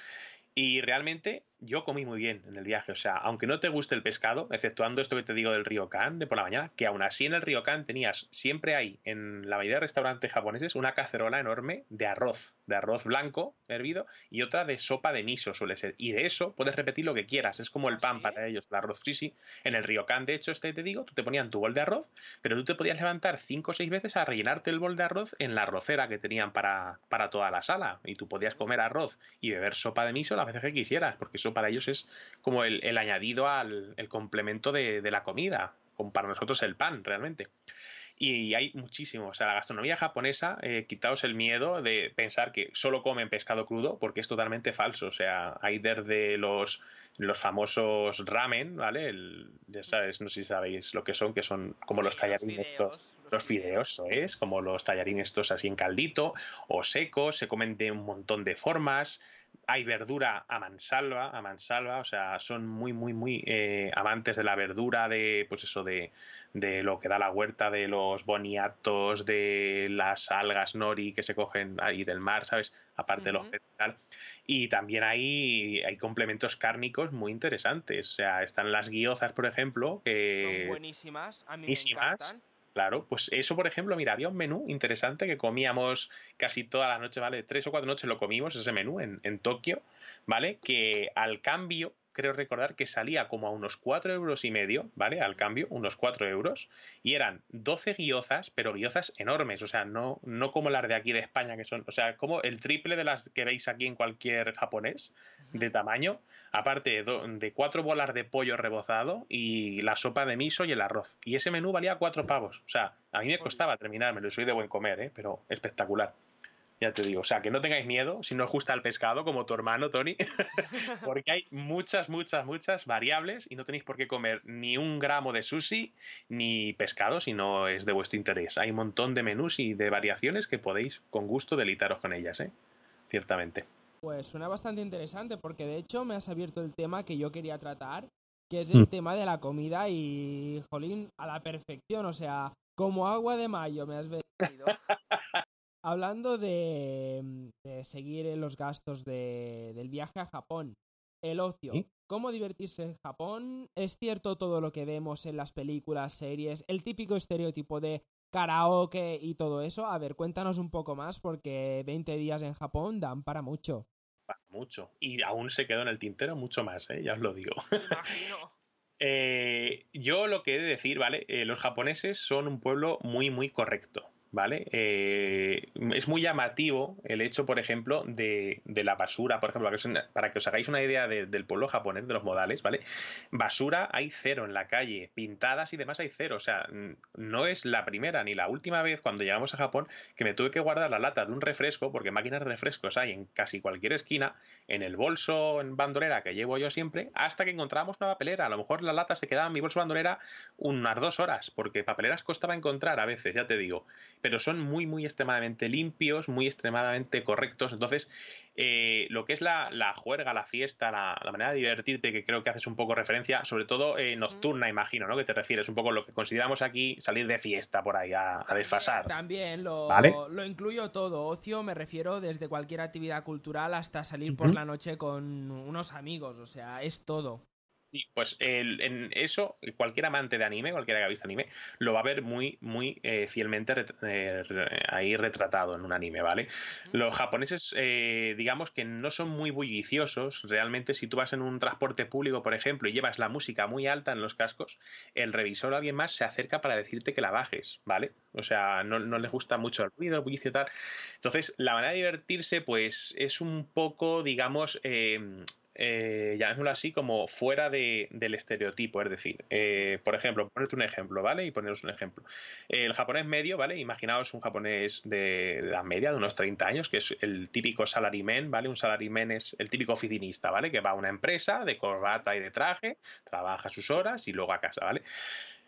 Y realmente yo comí muy bien en el viaje. O sea, aunque no te guste el pescado, exceptuando esto que te digo del Ryokan de por la mañana, que aún así en el Ryokan tenías, siempre hay en la mayoría de restaurantes japoneses, una cacerola enorme de arroz, de arroz blanco hervido y otra de sopa de miso suele ser. Y de eso puedes repetir lo que quieras. Es como el ¿Ah, pan para ellos, el arroz. Sí, sí. En el Ryokan, de hecho, este te digo, tú te ponían tu bol de arroz, pero tú te podías levantar cinco o seis veces a rellenarte el bol de arroz en la arrocera que tenían para, para toda la sala. Y tú podías comer arroz y beber sopa de miso las veces que quisieras, porque eso para ellos es como el, añadido al el complemento de, de la comida, como para nosotros el pan, realmente. Y hay muchísimo. O sea, la gastronomía japonesa, eh, quitaos el miedo de pensar que solo comen pescado crudo, porque es totalmente falso. O sea, hay desde los, los famosos ramen, ¿vale? El, ya sabes, no sé si sabéis lo que son, que son como los tallarines estos. Los fideos, es, como los tallarines estos así en caldito o secos, se comen de un montón de formas hay verdura a mansalva, a mansalva, o sea, son muy, muy, muy eh, amantes de la verdura, de, pues eso, de, de, lo que da la huerta, de los boniatos, de las algas nori que se cogen ahí del mar, ¿sabes? Aparte de lo vegetal. Y también hay, hay complementos cárnicos muy interesantes, o sea, están las guiozas, por ejemplo, que... Son buenísimas, a mí me encantan. Claro, pues eso, por ejemplo, mira, había un menú interesante que comíamos casi toda la noche, ¿vale? Tres o cuatro noches lo comimos, ese menú, en, en Tokio, ¿vale? Que al cambio creo recordar que salía como a unos 4 euros y medio, ¿vale? Al cambio, unos 4 euros. Y eran 12 guiozas, pero guiozas enormes, o sea, no, no como las de aquí de España, que son, o sea, como el triple de las que veis aquí en cualquier japonés de tamaño. Aparte de, cuatro bolas de pollo rebozado y la sopa de miso y el arroz. Y ese menú valía 4 pavos. O sea, a mí me costaba terminármelo, soy de buen comer, ¿eh? Pero espectacular. Ya te digo, o sea, que no tengáis miedo si no os gusta el pescado, como tu hermano Tony, porque hay muchas, muchas, muchas variables y no tenéis por qué comer ni un gramo de sushi ni pescado si no es de vuestro interés. Hay un montón de menús y de variaciones que podéis con gusto delitaros con ellas, ¿eh? Ciertamente. Pues suena bastante interesante porque de hecho me has abierto el tema que yo quería tratar, que es el mm. tema de la comida y, jolín, a la perfección, o sea, como agua de mayo me has venido. Hablando de, mm, seguir los gastos del viaje a Japón, el ocio. ¿Cómo divertirse en Japón? ¿Es cierto todo lo que vemos en las películas, series, el típico estereotipo de karaoke y todo eso? A ver, cuéntanos un poco más porque 20 días en Japón dan para mucho. Para mucho. Y aún se quedó en el tintero mucho más, ¿eh? ya os lo digo. imagino. Eh, yo lo que he de decir, ¿vale? Eh, los japoneses son un pueblo muy, muy correcto. ¿Vale? Eh, es muy llamativo el hecho, por ejemplo, de, la basura, por ejemplo, para que os hagáis una idea del pueblo japonés, de los modales, ¿vale? Basura hay cero en la calle, pintadas y demás hay cero, o sea, no es la primera ni la última vez cuando llegamos a Japón que me tuve que guardar la lata de un refresco, porque máquinas de refrescos hay en casi cualquier esquina, en el bolso en bandolera que llevo yo siempre, hasta que encontramos una papelera. A lo mejor la lata se quedaba en mi bolso bandolera unas dos horas, porque papeleras costaba encontrar a veces, ya te digo pero son muy, muy extremadamente limpios, muy extremadamente correctos. Entonces, eh, lo que es la, juerga, la fiesta, la, manera de divertirte, que creo que haces un poco referencia, sobre todo eh, nocturna, imagino, ¿no? Que te refieres un poco a lo que consideramos aquí salir de fiesta por ahí, a, desfasar. También lo, lo incluyo todo. Ocio me refiero desde cualquier actividad cultural hasta salir por la noche con unos amigos, o sea, es todo. Sí, pues el- en eso, cualquier amante de anime, cualquiera que haya visto anime, lo va a ver muy, muy eh, fielmente ret- eh, ahí retratado en un anime, ¿vale? Los japoneses, eh, digamos que no son muy bulliciosos. Realmente, si tú vas en un transporte público, por ejemplo, y llevas la música muy alta en los cascos, el revisor o alguien más se acerca para decirte que la bajes, ¿vale? O sea, no, no les gusta mucho el ruido, el bullicio y tal. Entonces, la manera de divertirse, pues, es un poco, digamos, eh, llamémoslo así, como fuera de- del estereotipo. Es decir, eh, por ejemplo, ponerte un ejemplo, ¿vale? Y poneros un ejemplo. El japonés medio, ¿vale? Imaginaos un japonés de la media, de unos 30 años, que es el típico salaryman, ¿vale? Un salaryman es el típico oficinista, ¿vale? Que va a una empresa de corbata y de traje, trabaja sus horas y luego a casa, ¿vale?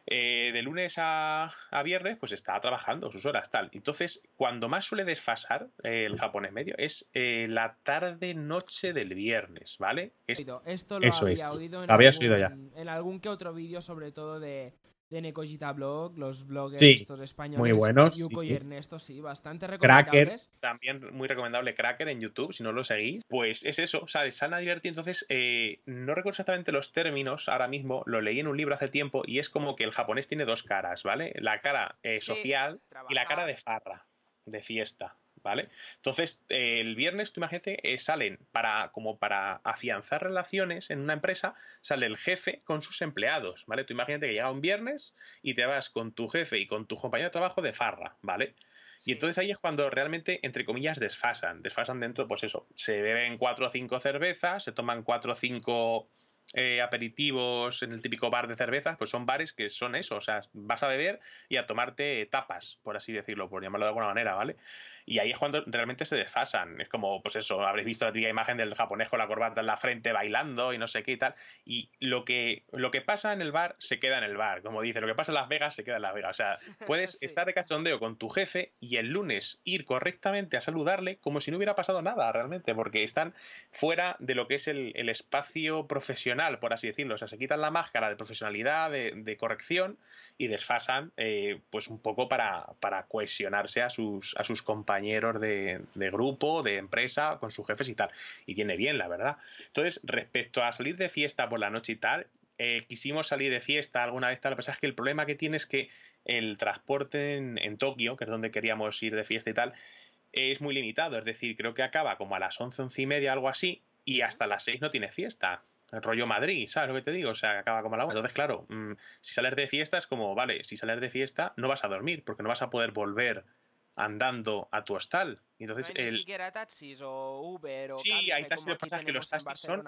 Eh, de lunes a, a viernes, pues está trabajando sus horas, tal. Entonces, cuando más suele desfasar eh, el japonés medio es eh, la tarde-noche del viernes, ¿vale? Es-. Esto lo Eso había es. oído en Lo habías algún, oído ya. en algún que otro vídeo, sobre todo de, de Nekojita Blog, los bloggers Sí, estos españoles. muy buenos, Yuko sí, y. Ernesto, sí, bastante Cracker. recomendables. también muy recomendable Cracker en YouTube, si no lo seguís. Pues es eso, ¿sabes? Sana divertir. Entonces, eh, no recuerdo exactamente los términos ahora mismo, lo leí en un libro hace tiempo y es como que el japonés tiene dos caras, ¿vale? La cara eh, Sí, social y la cara de farra, de fiesta. ¿Vale? Entonces, eh, el viernes, tú imagínate, eh, salen para, como para afianzar relaciones en una empresa, sale el jefe con sus empleados, ¿vale? Tú imagínate que llega un viernes y te vas con tu jefe y con tu compañero de trabajo de farra, ¿vale? Sí. Y entonces ahí es cuando realmente, entre comillas, desfasan. Desfasan dentro, pues eso, se beben cuatro o cinco cervezas, se toman cuatro o cinco eh, aperitivos en el típico bar de cervezas, pues son bares que son eso, o sea, vas a beber y a tomarte tapas, por así decirlo, por llamarlo de alguna manera, ¿vale? Y ahí es cuando realmente se desfasan. Es como, pues eso, habréis visto la típica imagen del japonés con la corbata en la frente bailando y no sé qué y tal. Y lo que, lo que pasa en el bar se queda en el bar, como dice, lo que pasa en Las Vegas se queda en Las Vegas. O sea, puedes Sí. estar de cachondeo con tu jefe y el lunes ir correctamente a saludarle como si no hubiera pasado nada realmente, porque están fuera de lo que es el, el espacio profesional, por así decirlo. O sea, se quitan la máscara de profesionalidad, de, corrección y desfasan eh, pues un poco para, para cohesionarse a sus, a sus compañeros de, de grupo, de empresa, con sus jefes y tal. Y viene bien, la verdad. Entonces, respecto a salir de fiesta por la noche y tal, eh, quisimos salir de fiesta alguna vez tal. Lo que pasa es que el problema que tiene es que el transporte en, en Tokio, que es donde queríamos ir de fiesta y tal, es muy limitado. Es decir, creo que acaba como a las 11, 11 y media, algo así, y hasta las 6 no tiene fiesta. El rollo Madrid, ¿sabes lo que te digo? O sea, acaba como la 1. Entonces, claro, mm, si sales de fiesta es como, vale, si sales de fiesta no vas a dormir, porque no vas a poder volver andando a tu hostal. Y No Entonces, hay ni el, siquiera taxis o Uber o Sí, hay taxis, lo que pasa que los taxis son-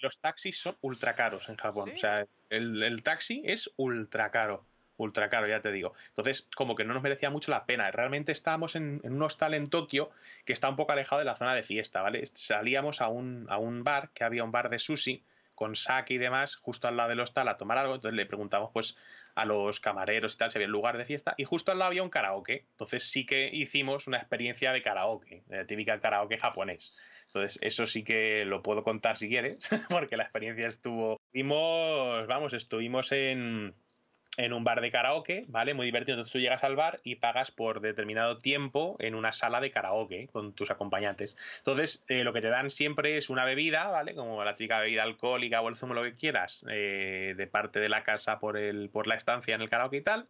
los taxis son ultra caros en Japón. ¿Sí? O sea, el, el taxi es ultra caro. Ultra caro, ya te digo. Entonces, como que no nos merecía mucho la pena. Realmente estábamos en, en un hostal en Tokio que está un poco alejado de la zona de fiesta, ¿vale? Salíamos a un, a un bar, que había un bar de sushi, con sake y demás, justo al lado del hostal a tomar algo. Entonces le preguntamos, pues, a los camareros y tal si había lugar de fiesta. Y justo al lado había un karaoke. Entonces sí que hicimos una experiencia de karaoke, típica karaoke japonés. Entonces, eso sí que lo puedo contar si quieres, porque la experiencia estuvo. Estuvimos, vamos, estuvimos en, en un bar de karaoke, ¿vale? Muy divertido. Entonces tú llegas al bar y pagas por determinado tiempo en una sala de karaoke con tus acompañantes. Entonces, eh, lo que te dan siempre es una bebida, ¿vale? Como la típica bebida alcohólica o el zumo, lo que quieras, eh, de parte de la casa por, el, por la estancia en el karaoke y tal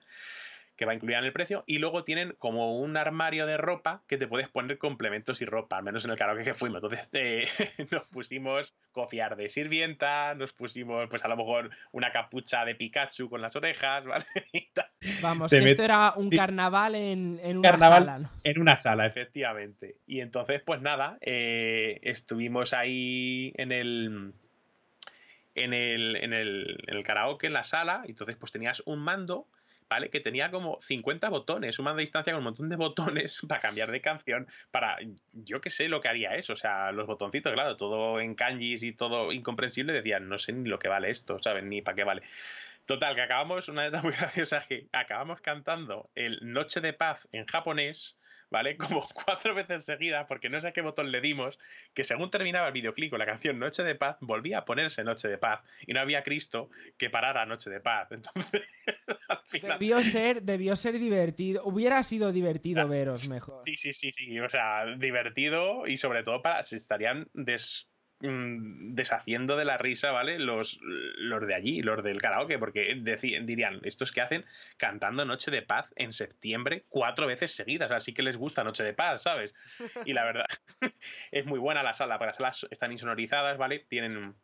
que va incluida en el precio, y luego tienen como un armario de ropa que te puedes poner complementos y ropa, al menos en el karaoke que fuimos. Entonces eh, nos pusimos cofiar de sirvienta, nos pusimos pues a lo mejor una capucha de Pikachu con las orejas, ¿vale? Vamos, que met- esto era un sí. carnaval en, en una Carnaval. sala. ¿no? En una sala, Efectivamente. Y entonces, pues nada, eh, estuvimos ahí en el. En el, en, el, en el karaoke, en la sala, y entonces pues tenías un mando, ¿vale? Que tenía como 50 botones, un mando de distancia con un montón de botones para cambiar de canción, para, yo qué sé lo que haría eso, o sea, los botoncitos, claro, todo en kanjis y todo incomprensible, decían, no sé ni lo que vale esto, ¿saben? Ni para qué vale. Total, que acabamos, una neta muy graciosa, que acabamos cantando el Noche de Paz en japonés, ¿vale? Como cuatro veces seguidas, porque no sé a qué botón le dimos, que según terminaba el videoclip con la canción Noche de Paz, volvía a ponerse Noche de Paz, y no había Cristo que parara Noche de Paz. Entonces, al final... Debió ser, debió ser divertido. Hubiera sido divertido veros mejor. Sí, sí, sí, sí, o sea, divertido y sobre todo para, se estarían des mm, deshaciendo de la risa, ¿vale? Los, los de allí, los del karaoke, porque dirían, estos que hacen cantando Noche de Paz en septiembre cuatro veces seguidas, así que les gusta Noche de Paz, ¿sabes? Y la verdad, es muy buena la sala, para las salas están insonorizadas, ¿vale? Tienen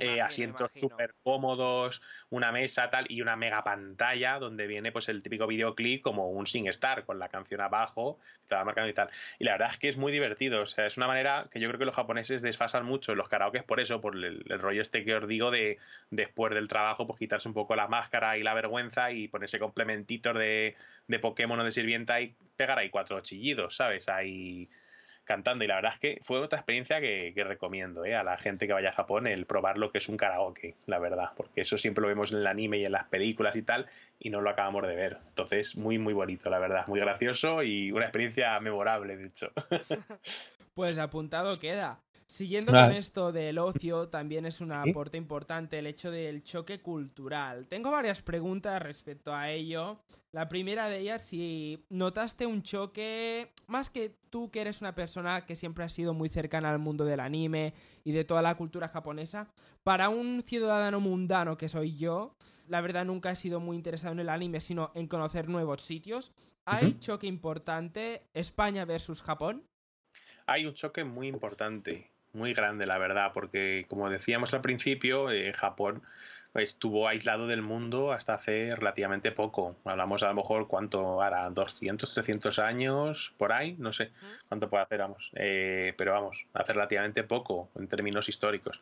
eh, asientos súper cómodos, una mesa tal y una mega pantalla donde viene pues el típico videoclip como un SingStar con la canción abajo que te va marcando y tal. Y la verdad es que es muy divertido, o sea, es una manera que yo creo que los japoneses desfasan mucho los karaokes por eso, por el, rollo este que os digo de después del trabajo pues quitarse un poco la máscara y la vergüenza y ponerse complementitos de, de Pokémon o de sirvienta y pegar ahí cuatro chillidos, ¿sabes? Ahí cantando. Y la verdad es que fue otra experiencia que, recomiendo ¿eh? a la gente que vaya a Japón el probar lo que es un karaoke, la verdad, porque eso siempre lo vemos en el anime y en las películas y tal, y no lo acabamos de ver. Entonces, muy, muy bonito, la verdad, muy gracioso y una experiencia memorable, de hecho. pues apuntado queda. Siguiendo con esto del ocio, también es un aporte importante el hecho del choque cultural. Tengo varias preguntas respecto a ello. La primera de ellas, si notaste un choque, más que tú que eres una persona que siempre ha sido muy cercana al mundo del anime y de toda la cultura japonesa, para un ciudadano mundano que soy yo, la verdad nunca he sido muy interesado en el anime, sino en conocer nuevos sitios. ¿Hay choque importante España versus Japón? Hay un choque muy importante muy grande, la verdad, porque como decíamos al principio, eh, Japón estuvo aislado del mundo hasta hace relativamente poco. Hablamos a lo mejor cuánto hará, 200, 300 años, por ahí, no sé cuánto puede hacer, vamos. Eh, pero vamos, hace relativamente poco en términos históricos.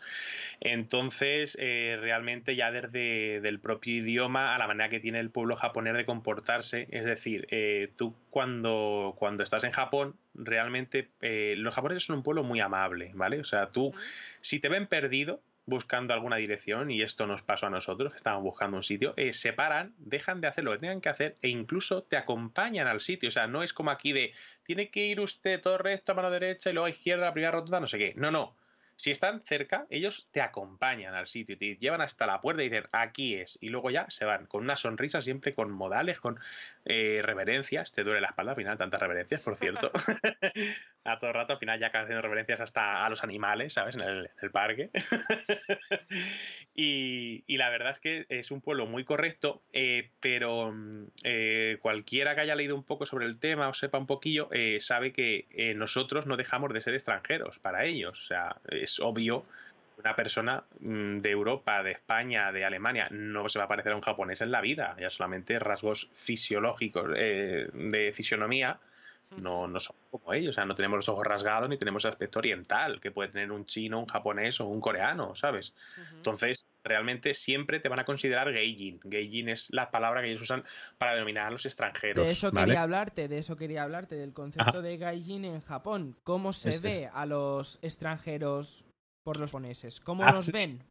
Entonces, eh, realmente ya desde el propio idioma a la manera que tiene el pueblo japonés de comportarse, es decir, eh, tú cuando, cuando estás en Japón, realmente los japoneses son un pueblo muy amable, ¿vale? O sea, tú, si te ven perdido, buscando alguna dirección, y esto nos pasó a nosotros, que estábamos buscando un sitio, eh, se paran, dejan de hacer lo que tengan que hacer e incluso te acompañan al sitio. O sea, no es como aquí de, tiene que ir usted todo recto a mano derecha y luego a izquierda, la primera rotonda, no sé qué. No, no. Si están cerca, ellos te acompañan al sitio te llevan hasta la puerta y dicen, aquí es. Y luego ya se van con una sonrisa, siempre con modales, con eh, reverencias. Te duele la espalda al final, tantas reverencias, por cierto. a todo rato, al final ya acabas haciendo reverencias hasta a los animales, ¿sabes? En el, parque. y, la verdad es que es un pueblo muy correcto, eh, pero mm, eh, cualquiera que haya leído un poco sobre el tema o sepa un poquillo, sabe que nosotros no dejamos de ser extranjeros para ellos. O sea, es obvio una persona mm, de Europa, de España, de Alemania, no se va a parecer a un japonés en la vida, ya solamente rasgos fisiológicos eh, de fisionomía no, no son como ellos, o sea, no tenemos los ojos rasgados ni tenemos aspecto oriental que puede tener un chino, un japonés o un coreano, ¿sabes? Entonces, realmente siempre te van a considerar geijin. Geijin es la palabra que ellos usan para denominar a los extranjeros. De eso quería hablarte, de eso quería hablarte, del concepto de gaijin en Japón. ¿Cómo se ve a los extranjeros por los japoneses? ¿Cómo nos ven?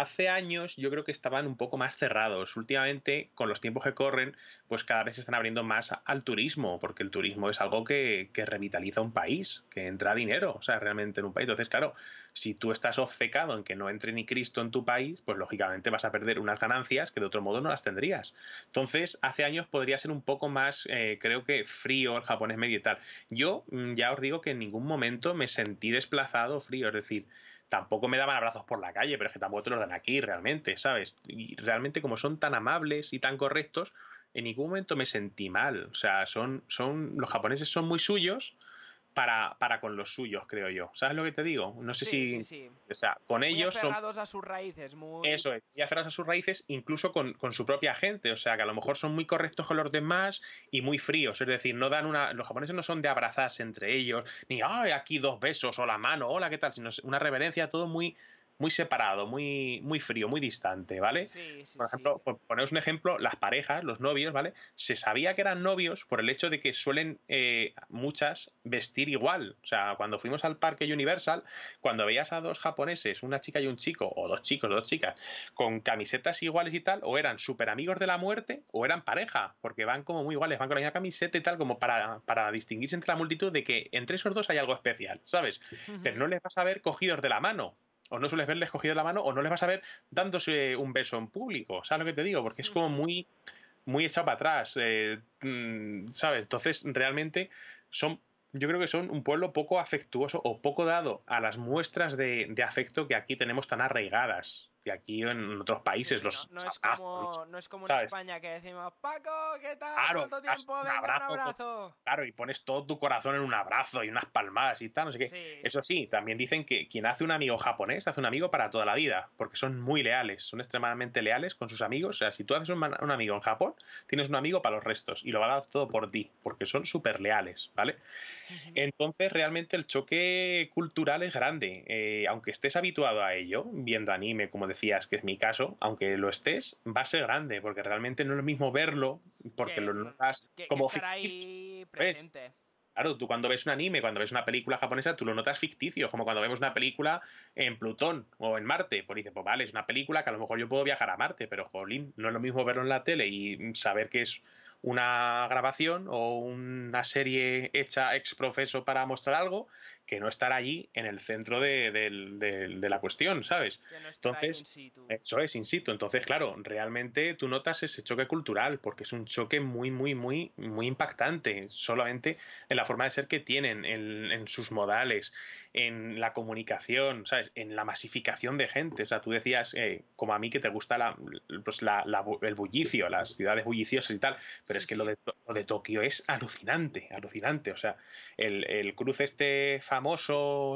Hace años yo creo que estaban un poco más cerrados. Últimamente, con los tiempos que corren, pues cada vez se están abriendo más al turismo, porque el turismo es algo que, revitaliza un país, que entra dinero, o sea, realmente en un país. Entonces, claro, si tú estás obcecado en que no entre ni Cristo en tu país, pues lógicamente vas a perder unas ganancias que de otro modo no las tendrías. Entonces, hace años podría ser un poco más, eh, creo que frío el japonés tal. Yo mm, ya os digo que en ningún momento me sentí desplazado frío, es decir, tampoco me daban abrazos por la calle, pero es que tampoco te los dan aquí realmente, ¿sabes? Y realmente como son tan amables y tan correctos, en ningún momento me sentí mal. O sea, son, son, los japoneses son muy suyos, para, para con los suyos, creo yo. ¿Sabes lo que te digo? No sé si. Sí, sí. O sea, con ellos. Aferrados a sus raíces, muy. Eso es, y aferrados a sus raíces, incluso con, su propia gente. O sea, que a lo mejor son muy correctos con los demás y muy fríos. Es decir, no dan una. Los japoneses no son de abrazarse entre ellos, ni, ay, aquí dos besos o la mano, hola, ¿qué tal? Sino una reverencia, todo muy muy separado, muy, muy frío, muy distante, ¿vale? Sí, sí, por ejemplo, por poneros un ejemplo, las parejas, los novios, ¿vale? Se sabía que eran novios por el hecho de que suelen eh, muchas vestir igual. O sea, cuando fuimos al parque Universal, cuando veías a dos japoneses, una chica y un chico, o dos chicos, dos chicas, con camisetas iguales y tal, o eran súper amigos de la muerte, o eran pareja, porque van como muy iguales, van con la misma camiseta y tal, como para, para distinguirse entre la multitud de que entre esos dos hay algo especial, ¿sabes? Pero no les vas a ver cogidos de la mano, o no sueles verles cogido la mano o no les vas a ver dándose un beso en público. ¿Sabes lo que te digo? Porque es como muy, muy echado para atrás. Eh, mm, ¿Sabes? Entonces, realmente son yo creo que son un pueblo poco afectuoso o poco dado a las muestras de, de afecto que aquí tenemos tan arraigadas que aquí en otros países los no, es como, no es como en España que decimos Paco, ¿qué tal? Claro, ¿Cuánto tiempo? Un abrazo, un abrazo. Claro, y pones todo tu corazón en un abrazo y unas palmadas y tal, no sé qué. Eso sí, también dicen que quien hace un amigo japonés hace un amigo para toda la vida, porque son muy leales, son extremadamente leales con sus amigos. O sea, si tú haces un, amigo en Japón, tienes un amigo para los restos y lo va a dar todo por ti, porque son súper leales, ¿vale? Entonces, realmente el choque cultural es grande. Eh, aunque estés habituado a ello, viendo anime, como decías, que es mi caso, aunque lo estés, va a ser grande, porque realmente no es lo mismo verlo, porque lo notas como ahí presente. Claro, tú cuando ves un anime, cuando ves una película japonesa, tú lo notas ficticio, como cuando vemos una película en Plutón o en Marte. Pues dices, pues vale, es una película que a lo mejor yo puedo viajar a Marte, pero jolín, no es lo mismo verlo en la tele y saber que es una grabación o una serie hecha ex profeso para mostrar algo que no estar allí en el centro de, la cuestión, ¿sabes? Entonces, eso es in situ. Entonces, claro, realmente tú notas ese choque cultural porque es un choque muy, muy, muy, muy impactante, solamente en la forma de ser que tienen, en, sus modales, en la comunicación, ¿sabes? En la masificación de gente. O sea, tú decías, eh, como a mí, que te gusta la, pues el bullicio, las ciudades bulliciosas y tal, pero es que Lo, de, lo de Tokio es alucinante, alucinante. O sea, el, el cruce este famoso,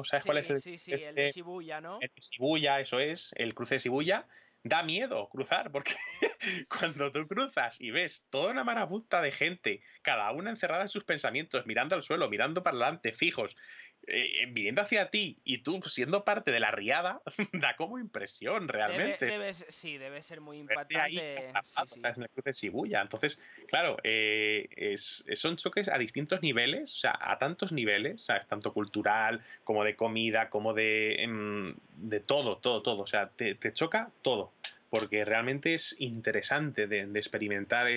¿sabes cuál es el? Sí, sí, el de Shibuya, ¿no? El de Shibuya, eso es, el cruce de Shibuya. Da miedo cruzar, porque cuando tú cruzas y ves toda una marabunta de gente, cada una encerrada en sus pensamientos, mirando al suelo, mirando para adelante, fijos, eh, eh, viniendo hacia ti y tú siendo parte de la riada, da como impresión realmente. sí, debe ser muy impactante. sí, En el cruce de Shibuya. Entonces, claro, eh, es, son choques a distintos niveles, o sea, a tantos niveles, ¿sabes? Tanto cultural como de comida, como de, em, de todo, todo, todo. O sea, te, choca todo porque realmente es interesante de, de, experimentar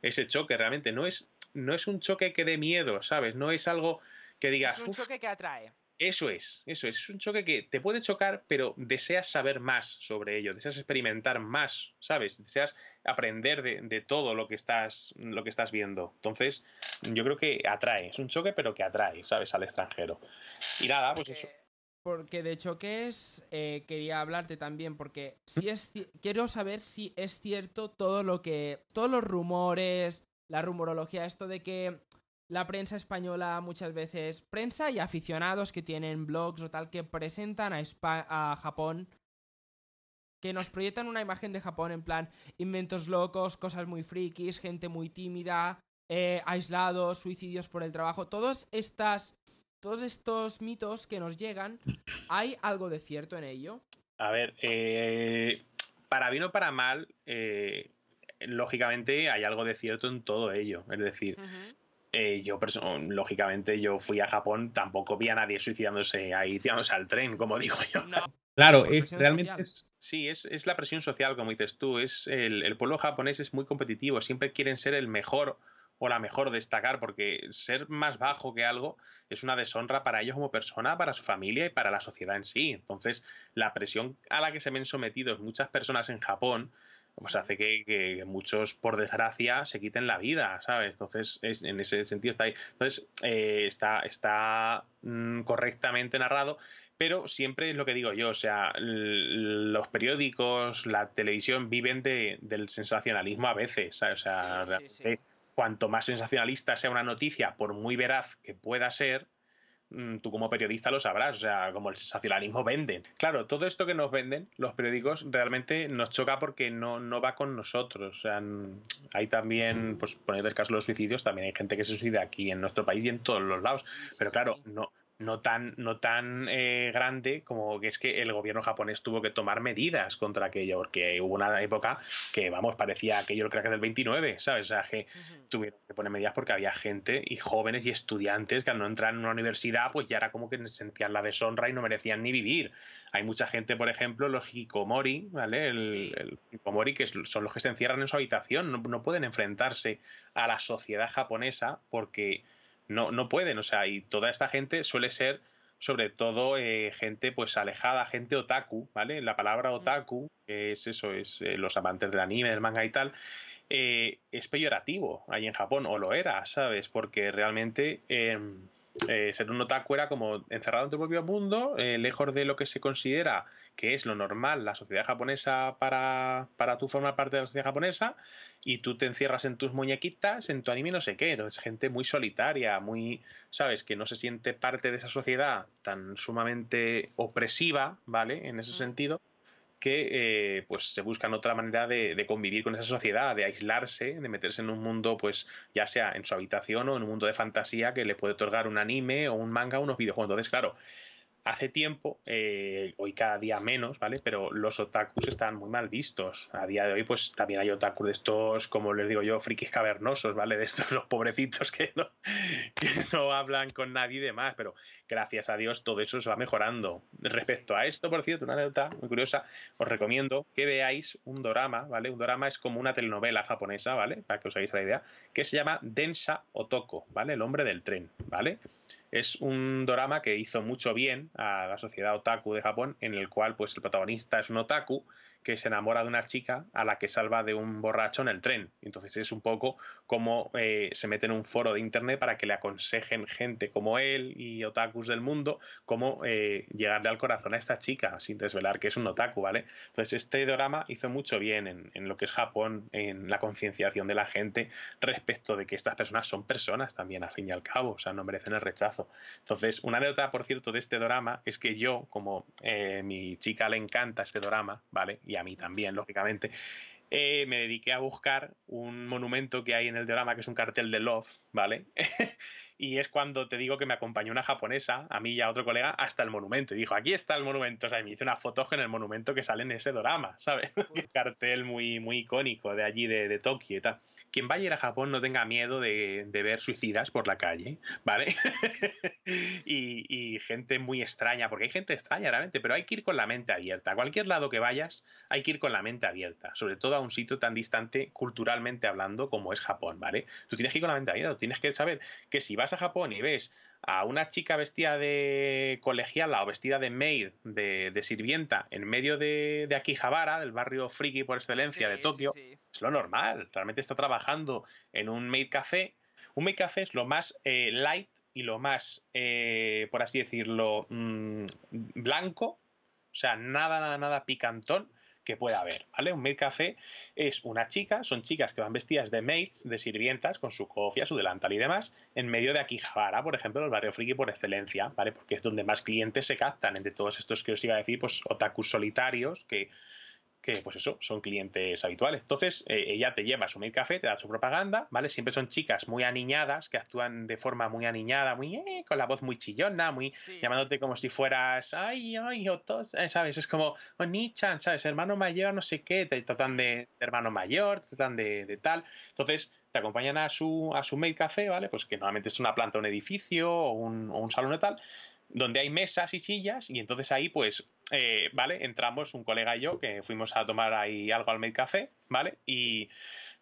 ese choque. Realmente no es, no es un choque que dé miedo, ¿sabes? No es algo que digas. Es un choque que atrae. Eso es, eso es. Es un choque que te puede chocar, pero deseas saber más sobre ello, deseas experimentar más, ¿sabes? Deseas aprender de, todo lo que estás, lo que estás viendo. Entonces, yo creo que atrae. Es un choque, pero que atrae, ¿sabes? Al extranjero. Y nada, pues eso. Porque de choques eh, quería hablarte también, porque si es quiero saber si es cierto todo lo que. todos los rumores, la rumorología, esto de que la prensa española muchas veces, prensa y aficionados que tienen blogs o tal, que presentan a, a Japón, que nos proyectan una imagen de Japón en plan inventos locos, cosas muy frikis, gente muy tímida, eh, aislados, suicidios por el trabajo, todos estas, todos estos mitos que nos llegan, ¿hay algo de cierto en ello? A ver, eh, para bien o para mal, eh, lógicamente hay algo de cierto en todo ello. Es decir, eh, yo, lógicamente, yo fui a Japón, tampoco vi a nadie suicidándose ahí, tirándose al tren, como digo yo. Claro, es, realmente sí, es, es, la presión social, como dices tú. Es el, el, pueblo japonés es muy competitivo, siempre quieren ser el mejor o la mejor destacar, porque ser más bajo que algo es una deshonra para ellos como persona, para su familia y para la sociedad en sí. Entonces, la presión a la que se ven sometidos muchas personas en Japón pues hace que, muchos, por desgracia, se quiten la vida, ¿sabes? Entonces, es, en ese sentido está ahí. Entonces, eh, está, está mm, correctamente narrado, pero siempre es lo que digo yo, o sea, los periódicos, la televisión viven de, del sensacionalismo a veces, ¿sabes? O sea, cuanto más sensacionalista sea una noticia, por muy veraz que pueda ser, tú como periodista lo sabrás, o sea, como el sensacionalismo vende. Claro, todo esto que nos venden los periódicos realmente nos choca porque no, no va con nosotros. O sea, hay también, pues poner el caso de los suicidios, también hay gente que se suicida aquí en nuestro país y en todos los lados. Pero claro, no, no tan, no tan eh, grande como que es que el gobierno japonés tuvo que tomar medidas contra aquello, porque hubo una época que, vamos, parecía aquello el crack del 29, ¿sabes? O sea, que tuvieron que poner medidas porque había gente y jóvenes y estudiantes que al no entrar en una universidad, pues ya era como que sentían la deshonra y no merecían ni vivir. Hay mucha gente, por ejemplo, los hikomori, ¿vale? El, hikomori, que son los que se encierran en su habitación, no pueden enfrentarse a la sociedad japonesa porque no, no pueden, o sea, y toda esta gente suele ser sobre todo eh, gente pues alejada, gente otaku, ¿vale? La palabra otaku, es eso, es eh, los amantes del anime, del manga y tal, eh, es peyorativo ahí en Japón, o lo era, ¿sabes? Porque realmente em, eh, ser un otaku era como encerrado en tu propio mundo, eh, lejos de lo que se considera que es lo normal, la sociedad japonesa para, para tú formar parte de la sociedad japonesa, y tú te encierras en tus muñequitas, en tu anime, no sé qué. Entonces, gente muy solitaria, muy, ¿sabes? Que no se siente parte de esa sociedad tan sumamente opresiva, ¿vale? En ese sentido que eh, pues se buscan otra manera de, convivir con esa sociedad, de aislarse, de meterse en un mundo, pues ya sea en su habitación o en un mundo de fantasía que le puede otorgar un anime o un manga o unos videojuegos. Entonces, claro, hace tiempo, eh, hoy cada día menos, ¿vale? Pero los otakus están muy mal vistos. A día de hoy, pues también hay otakus de estos, como les digo yo, frikis cavernosos, ¿vale? De estos los pobrecitos que no, que no hablan con nadie y demás. Pero gracias a Dios todo eso se va mejorando. Respecto a esto, por cierto, una anécdota muy curiosa, os recomiendo que veáis un dorama, ¿vale? Un dorama es como una telenovela japonesa, ¿vale? Para que os hagáis la idea, que se llama Densa Otoko, ¿vale? El hombre del tren, ¿vale? Es un drama que hizo mucho bien a la sociedad otaku de Japón, en el cual pues el protagonista es un otaku que se enamora de una chica a la que salva de un borracho en el tren. Entonces es un poco como eh, se mete en un foro de internet para que le aconsejen gente como él y otakus del mundo cómo eh, llegarle al corazón a esta chica sin desvelar que es un otaku, ¿vale? Entonces este drama hizo mucho bien en, lo que es Japón, en la concienciación de la gente respecto de que estas personas son personas también, al fin y al cabo, o sea, no merecen el rechazo. Entonces, una anécdota, por cierto, de este drama es que yo, como eh, mi chica le encanta este drama, ¿vale? Y a mí también, lógicamente, eh, me dediqué a buscar un monumento que hay en el drama, que es un cartel de Love, ¿vale? y es cuando te digo que me acompañó una japonesa, a mí y a otro colega, hasta el monumento. Y dijo, aquí está el monumento. O sea, me hice una foto en el monumento que sale en ese drama, ¿sabes? Un cartel muy, muy icónico de allí, de, de Tokio y tal quien vaya a ir a Japón no tenga miedo de, ver suicidas por la calle, ¿vale? y, gente muy extraña, porque hay gente extraña realmente, pero hay que ir con la mente abierta. A cualquier lado que vayas, hay que ir con la mente abierta, sobre todo a un sitio tan distante culturalmente hablando como es Japón, ¿vale? Tú tienes que ir con la mente abierta, tienes que saber que si vas a Japón y ves a una chica vestida de colegiala o vestida de maid, de, sirvienta, en medio de, de, Akihabara, del barrio friki por excelencia de Tokio, es lo normal. Realmente está trabajando en un maid café. Un maid café es lo más eh, light y lo más, eh, por así decirlo, mm, blanco. O sea, nada, nada, nada picantón que pueda haber, ¿vale? Un maid café es una chica, son chicas que van vestidas de maids, de sirvientas, con su cofia, su delantal y demás, en medio de Akihabara, por ejemplo, el barrio friki por excelencia, ¿vale? Porque es donde más clientes se captan, entre todos estos que os iba a decir, pues otakus solitarios, que que pues eso, son clientes habituales. Entonces, eh, ella te lleva su mail café, te da su propaganda, ¿vale? Siempre son chicas muy aniñadas, que actúan de forma muy aniñada, muy eh, con la voz muy chillona, muy llamándote como si fueras, ay, ay, otos, eh, ¿sabes? Es como, Oni-chan, ¿sabes? Hermano mayor, no sé qué, te tratan de, hermano mayor, te tratan de, tal. Entonces, te acompañan a su, a su mail café, ¿vale? Pues que normalmente es una planta, un edificio o un, o un salón de tal, donde hay mesas y sillas y entonces ahí pues eh, vale entramos un colega y yo que fuimos a tomar ahí algo al Made Café vale y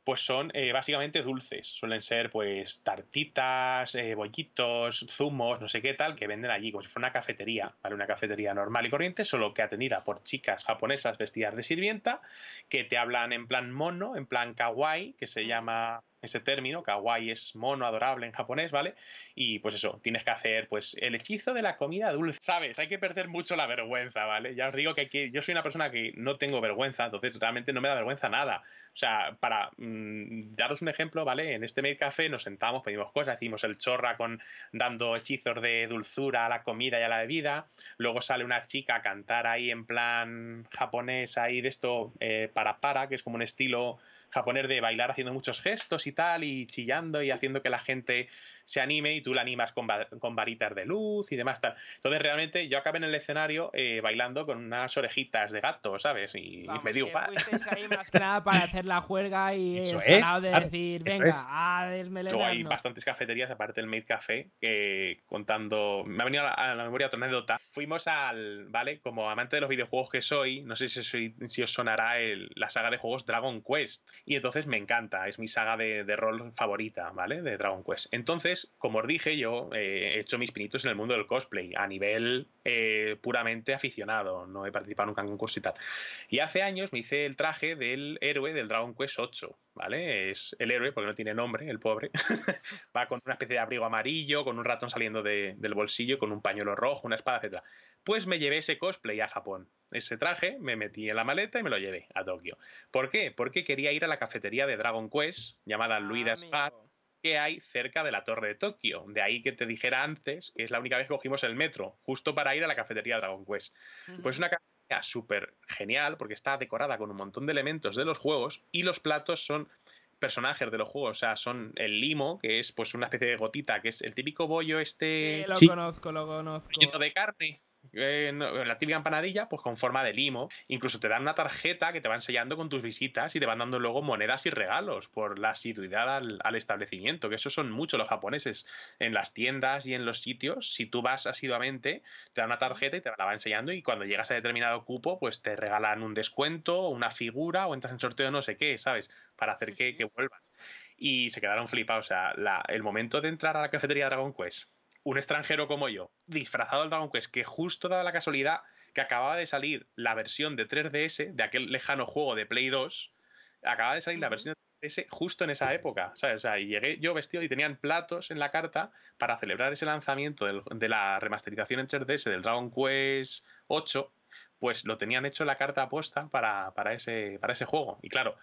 pues son eh, básicamente dulces. Suelen ser pues tartitas eh, bollitos zumos no sé qué tal que venden allí como si fuera una cafetería vale una cafetería normal y corriente solo que atendida por chicas japonesas vestidas de sirvienta que te hablan en plan mono en plan kawaii que se llama ese término, kawaii es mono, adorable en japonés, ¿vale? Y pues eso, tienes que hacer pues el hechizo de la comida dulce, ¿sabes? Hay que perder mucho la vergüenza, ¿vale? Ya os digo que yo soy una persona que no tengo vergüenza, entonces realmente no me da vergüenza nada. O sea, para mm, daros un ejemplo, ¿vale? En este mail café nos sentamos, pedimos cosas, hicimos el chorra con dando hechizos de dulzura a la comida y a la bebida, luego sale una chica a cantar ahí en plan japonés ahí de esto eh, para para, que es como un estilo japonés de bailar haciendo muchos gestos y tal, y chillando y haciendo que la gente se anime y tú la animas con, con varitas de luz y demás tal. Entonces realmente yo acabé en el escenario eh, bailando con unas orejitas de gato, ¿sabes? Y, me dio ahí más que nada para hacer la juerga y el sonado de decir, venga, a desmelenarnos. hay bastantes cafeterías, aparte del Made Café, que contando... Me ha venido a la, memoria otra anécdota. Fuimos al, ¿vale? Como amante de los videojuegos que soy, no sé si, soy, si os sonará el, la saga de juegos Dragon Quest. Y entonces me encanta, es mi saga de, de rol favorita, ¿vale? De Dragon Quest. Entonces Entonces, como os dije, yo eh, he hecho mis pinitos en el mundo del cosplay a nivel eh, puramente aficionado. No he participado nunca en concurso y tal. Y hace años me hice el traje del héroe del Dragon Quest 8. ¿Vale? Es el héroe, porque no tiene nombre, el pobre. Va con una especie de abrigo amarillo, con un ratón saliendo del bolsillo, con un pañuelo rojo, una espada, etc. Pues me llevé ese cosplay a Japón. Ese traje me metí en la maleta y me lo llevé a Tokio. ¿Por qué? Porque quería ir a la cafetería de Dragon Quest, llamada Luida Spa, que hay cerca de la Torre de Tokio. De ahí que te dijera antes que es la única vez que cogimos el metro, justo para ir a la cafetería Dragon Quest. Pues una cafetería súper genial porque está decorada con un montón de elementos de los juegos y los platos son personajes de los juegos, o sea, son el limo, que es pues una especie de gotita, que es el típico bollo este... Sí, lo conozco, lo conozco. Lleno de carne, eh, la típica empanadilla, pues con forma de limo. Incluso te dan una tarjeta que te va enseñando con tus visitas y te van dando luego monedas y regalos por la asiduidad al, establecimiento, que eso son muchos los japoneses. En las tiendas y en los sitios, si tú vas asiduamente, te dan una tarjeta y te la va enseñando y cuando llegas a determinado cupo, pues te regalan un descuento, una figura o entras en sorteo no sé qué, ¿sabes? Para hacer que, que vuelvas. Y se quedaron flipados. O sea, el momento de entrar a la cafetería Dragon Quest un extranjero como yo, disfrazado del Dragon Quest, que justo daba la casualidad que acababa de salir la versión de 3DS de aquel lejano juego de Play 2, acababa de salir la versión de 3DS justo en esa época, ¿sabes? O sea, y llegué yo vestido y tenían platos en la carta para celebrar ese lanzamiento de la remasterización en 3DS del Dragon Quest 8, pues lo tenían hecho en la carta apuesta para, para, ese, para ese juego. Y claro,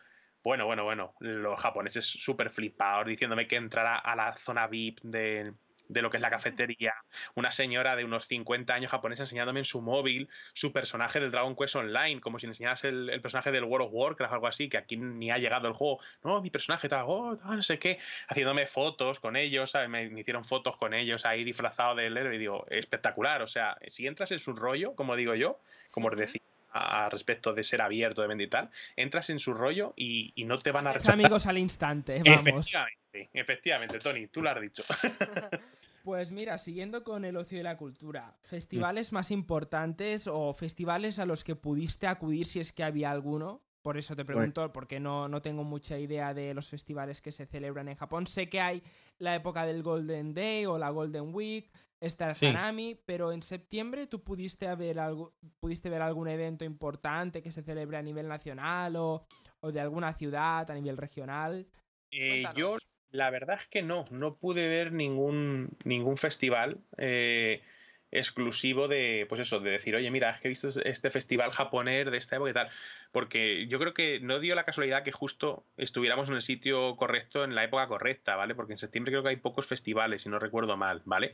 bueno, bueno, bueno, los japoneses súper flipados diciéndome que entrara a la zona VIP de, de lo que es la cafetería, una señora de unos 50 años japonesa enseñándome en su móvil su personaje del Dragon Quest Online, como si le enseñase el, personaje del World of Warcraft, algo así, que aquí ni ha llegado el juego. No, mi personaje tal, oh, no sé qué, haciéndome fotos con ellos, Me, hicieron fotos con ellos ahí disfrazado del héroe y digo, espectacular, o sea, si entras en su rollo, como digo yo, como os decía, a, respecto de ser abierto, de vender y tal, entras en su rollo y, no te van a rechazar. amigos al instante, vamos. Efectivamente, efectivamente, Tony, tú lo has dicho. Pues mira, siguiendo con el ocio y la cultura, festivales más importantes o festivales a los que pudiste acudir si es que había alguno. Por eso te pregunto, porque no, no tengo mucha idea de los festivales que se celebran en Japón. Sé que hay la época del Golden Day o la Golden Week, está el Hanami, pero en septiembre tú pudiste, haber algo, pudiste ver algún evento importante que se celebre a nivel nacional o, o de alguna ciudad a nivel regional. Eh, yo la verdad es que no, no pude ver ningún, ningún festival eh, exclusivo de, pues eso, de decir, oye, mira, es que he visto este festival japonés de esta época y tal. Porque yo creo que no dio la casualidad que justo estuviéramos en el sitio correcto en la época correcta, ¿vale? Porque en septiembre creo que hay pocos festivales, si no recuerdo mal, ¿vale?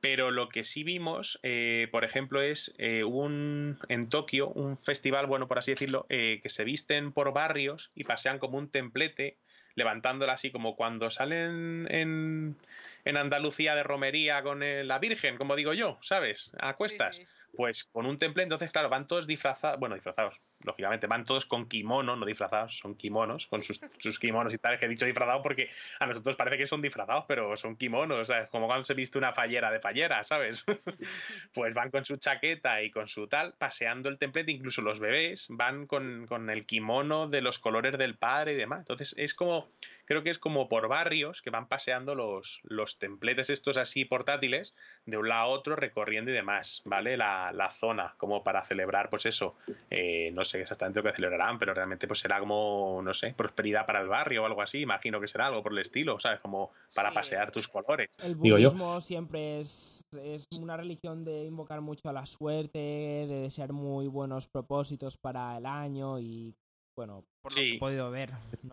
Pero lo que sí vimos, eh, por ejemplo, es eh, un en Tokio un festival, bueno, por así decirlo, que se visten por barrios y pasean como un templete levantándola así como cuando salen en, en Andalucía de romería con la Virgen, como digo yo, ¿sabes? A cuestas. Pues con un temple, entonces, claro, van todos disfrazados, bueno, disfrazados, lógicamente, van todos con kimono, no disfrazados, son kimonos, con sus, sus kimonos y tal, que he dicho disfrazados porque a nosotros parece que son disfrazados, pero son kimonos, ¿sabes? Como cuando se viste una fallera de fallera, ¿sabes? pues van con su chaqueta y con su tal, paseando el templete, incluso los bebés van con, con el kimono de los colores del padre y demás. Entonces es como creo que es como por barrios que van paseando los, los templetes estos así portátiles de un lado a otro recorriendo y demás, ¿vale? La, la zona, como para celebrar, pues eso, eh, no sé exactamente lo que celebrarán, pero realmente pues será como, no sé, prosperidad para el barrio o algo así, imagino que será algo por el estilo, ¿sabes? Como para pasear tus colores. El budismo siempre es, es una religión de invocar mucho a la suerte, de desear muy buenos propósitos para el año y bueno, por lo que he podido ver.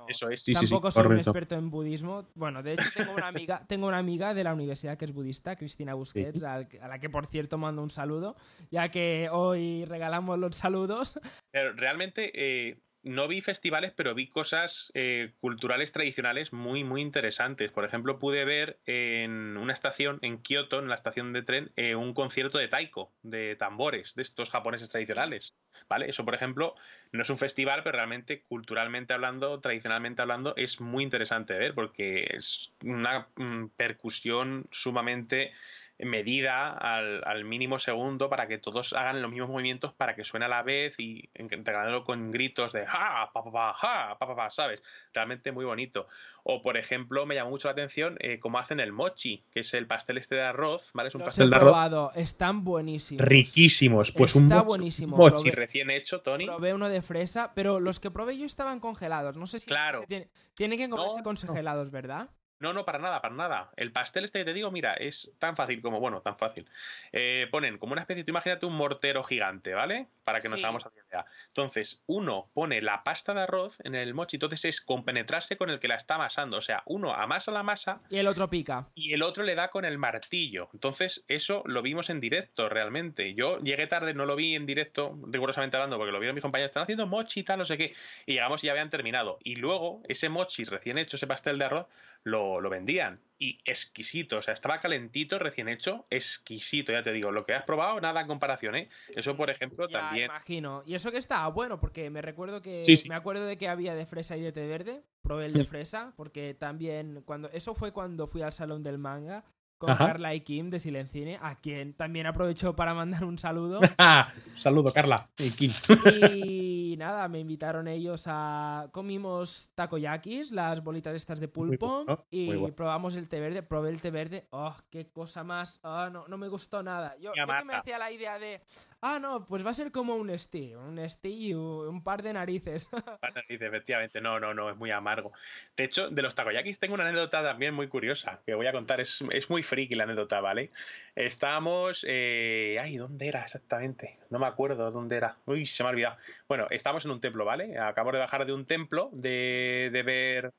Eso es. Tampoco soy un experto en budismo. Bueno, de hecho tengo una amiga, tengo una amiga de la universidad que es budista, Cristina Busquets, a la que por cierto mando un saludo, ya que hoy regalamos los saludos. Pero realmente eh, no vi festivales, pero vi cosas eh, culturales tradicionales muy, muy interesantes. Por ejemplo, pude ver en una estación, en Kioto, en la estación de tren, eh, un concierto de taiko, de tambores, de estos japoneses tradicionales. ¿Vale? Eso, por ejemplo, no es un festival, pero realmente, culturalmente hablando, tradicionalmente hablando, es muy interesante ver, porque es una mm, percusión sumamente medida al, al, mínimo segundo para que todos hagan los mismos movimientos para que suene a la vez y integrándolo con gritos de ja, pa, pa, pa, ja, pa, pa, pa, ¿sabes? Realmente muy bonito. O, por ejemplo, me llamó mucho la atención eh, cómo hacen el mochi, que es el pastel este de arroz, ¿vale? Es un Los pastel he de arroz. probado, están buenísimos. Riquísimos. Pues un mochi- buenísimo. Mochi Probé- recién hecho, Tony. Probé uno de fresa, pero los que probé yo estaban congelados. No sé si Claro. tienen que comerse No, congelados, ¿verdad? No, no, para nada, para nada. El pastel este que te digo, mira, es tan fácil como, bueno, tan fácil. Eh, ponen como una especie, tú imagínate un mortero gigante, ¿vale? Para que nos Sí. hagamos la idea. Entonces, uno pone la pasta de arroz en el mochi, entonces es compenetrarse con el que la está amasando. O sea, uno amasa la masa Y el otro pica. y el otro le da con el martillo. Entonces, eso lo vimos en directo realmente. Yo llegué tarde, no lo vi en directo, rigurosamente hablando, porque lo vieron mis compañeros, están haciendo mochi y tal, no sé qué. Y llegamos y ya habían terminado. Y luego, ese mochi recién hecho, ese pastel de arroz, lo, lo vendían. Y exquisito, o sea, estaba calentito, recién hecho, exquisito, ya te digo. Lo que has probado, nada en comparación, ¿eh? Eso, por ejemplo, Ya, también. imagino. Y eso que está bueno, porque me recuerdo que. Sí, sí. Me acuerdo de que había de fresa y de té verde. Probé el de fresa, porque también. cuando Eso fue cuando fui al salón del manga con Ajá. Carla y Kim de Silencine, a quien también aprovecho para mandar un saludo. Saludo, Carla. Y Kim. Y nada, me invitaron ellos a. Comimos takoyakis, las bolitas estas de pulpo. bueno, y bueno. probamos el té verde. Probé el té verde. ¡Oh, qué cosa más! Ah, no, no me gustó nada. Yo, yo que me hacía la idea de. Ah, no, pues va a ser como un sti. Un y un un par de narices. Pata dice, efectivamente, no, no, no, es muy amargo. De hecho, de los takoyakis tengo una anécdota también muy curiosa que voy a contar. Es, es muy friki la anécdota, ¿vale? Estábamos. eh, ay, ¿dónde era exactamente? No me acuerdo dónde era. Uy, se me ha olvidado. Bueno, estamos en un templo, ¿vale? Acabo de bajar de un templo, de, de ver